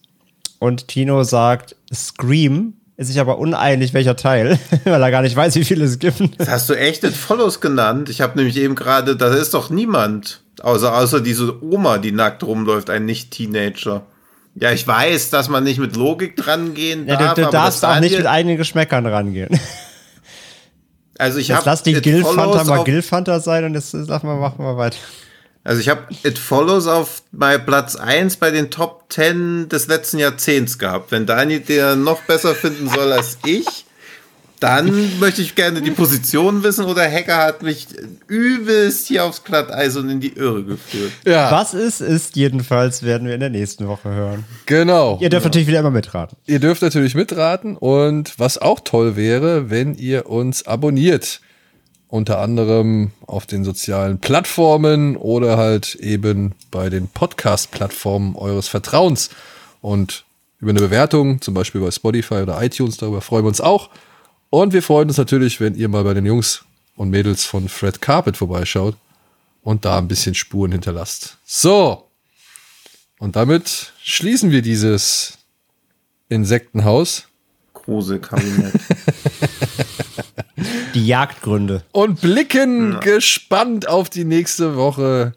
und Tino sagt Scream. Ist sich aber uneinig, welcher Teil, [LAUGHS] weil er gar nicht weiß, wie viele es gibt. Das hast du echt It Follows genannt. Ich habe nämlich eben gerade, da ist doch niemand. Außer, außer diese Oma, die nackt rumläuft, ein Nicht-Teenager. Ja, ich weiß, dass man nicht mit Logik dran gehen Ja, darf. du, du darfst auch nicht mit eigenen Geschmäckern rangehen. Also ich habe lass die Follows mal Gilfanta sein und jetzt sag mal, machen wir weiter. Also ich habe It Follows auf bei Platz 1 bei den Top 10 des letzten Jahrzehnts gehabt. Wenn Dani der noch besser finden soll als ich, dann möchte ich gerne die Position wissen oder Hacker hat mich übelst hier aufs Glatteis und in die Irre geführt. Ja, Was ist, ist jedenfalls, werden wir in der nächsten Woche hören. genau. Ihr dürft natürlich wieder immer mitraten. Ihr dürft natürlich mitraten und was auch toll wäre, wenn ihr uns abonniert. Unter anderem auf den sozialen Plattformen oder halt eben bei den Podcast-Plattformen eures Vertrauens. Und über eine Bewertung, zum Beispiel bei Spotify oder iTunes, darüber freuen wir uns auch. Und wir freuen uns natürlich, wenn ihr mal bei den Jungs und Mädels von Fred Carpet vorbeischaut und da ein bisschen Spuren hinterlasst. So. Und damit schließen wir dieses Insektenhaus Gruselkabinett. Die Jagdgründe. und blicken gespannt auf die nächste Woche,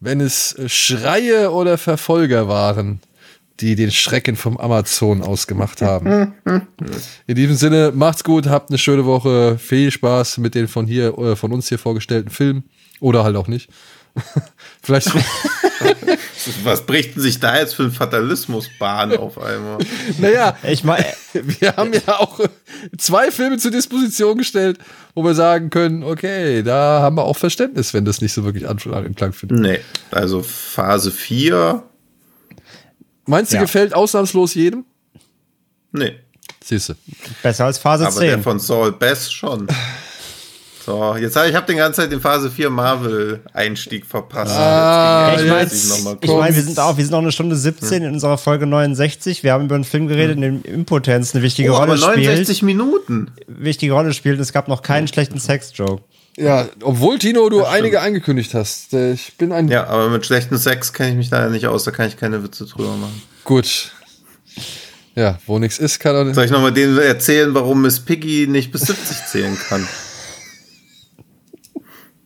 wenn es Schreie oder Verfolger waren, die den Schrecken vom Amazon ausgemacht haben. [LAUGHS] In diesem Sinne, macht's gut, habt eine schöne Woche, viel Spaß mit den von hier, äh, von uns hier vorgestellten Filmen oder halt auch nicht. [LAUGHS] Vielleicht, [LAUGHS] Was bricht denn sich da jetzt für ein Fatalismusbahn auf einmal? [LAUGHS] naja, Ich meine, wir haben ja auch zwei Filme zur Disposition gestellt, wo wir sagen können, okay, da haben wir auch Verständnis, wenn das nicht so wirklich Anklang findet. Nee, also Phase 4, Meinst du, Ja. gefällt ausnahmslos jedem? nee. Siehste. besser als Phase Aber der 10. von Saul Bess schon. So, jetzt habe ich habe den ganzen Zeit den Phase 4 Marvel Einstieg verpasst. Ah, jetzt ich mein, muss ich noch meine, wir sind auch, wir sind auch eine Stunde 17 in unserer Folge 69. Wir haben über einen Film geredet, in dem Impotenz eine wichtige oh, aber Rolle 69 spielt. Minuten. Wichtige Rolle spielt. Es gab noch keinen schlechten Sex-Joke. Ja, obwohl, Tino, du einige angekündigt hast. Ich bin ein. Ja, aber mit schlechten Sex kenne ich mich leider nicht aus, da kann ich keine Witze drüber machen. Gut. Ja, wo nichts ist, kann auch nicht. Soll ich nochmal denen erzählen, warum Miss Piggy nicht bis 70 zählen kann?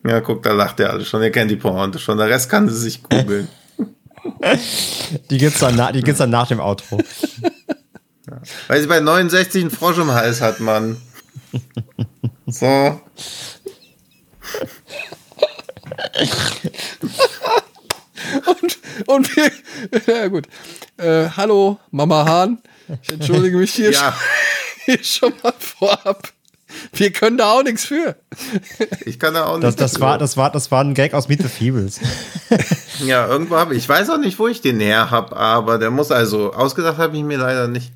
Ja, guck, da lacht ihr alle schon. Ihr kennt die Pointe schon. Der Rest kann sie sich googeln. [LAUGHS] Die gibt's dann, na, die gibt's dann nach dem Outro. Weil sie bei 69 einen Frosch im Hals hat, Mann. So. Und, und wir. [LAUGHS] Ja, gut. Äh, hallo, Mama Hahn. Ich entschuldige mich hier, Ja. schon, [LAUGHS] hier schon mal vorab. [LAUGHS] Wir können da auch nichts für. Ich kann da auch nicht. Das, das, war, das, war, das war ein Gag aus Meet the Feebles. [LAUGHS] Ja, irgendwo habe ich. Ich weiß auch nicht, wo ich den her habe, aber der muss also. Ausgedacht habe ich mir leider nicht.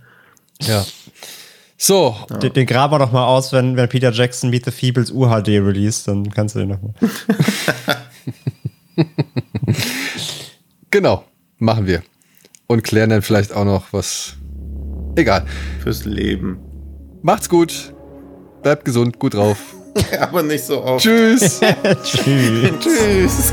Ja. So, Den, den graben wir doch mal aus, wenn, wenn Peter Jackson Meet the Feebles UHD release, dann kannst du den noch mal. [LAUGHS] genau. Machen wir. Und klären dann vielleicht auch noch was. Egal. Fürs Leben. Macht's gut. Bleibt gesund, gut drauf. [LAUGHS] Aber nicht so oft. Tschüss. [LAUGHS] Tschüss. Tschüss.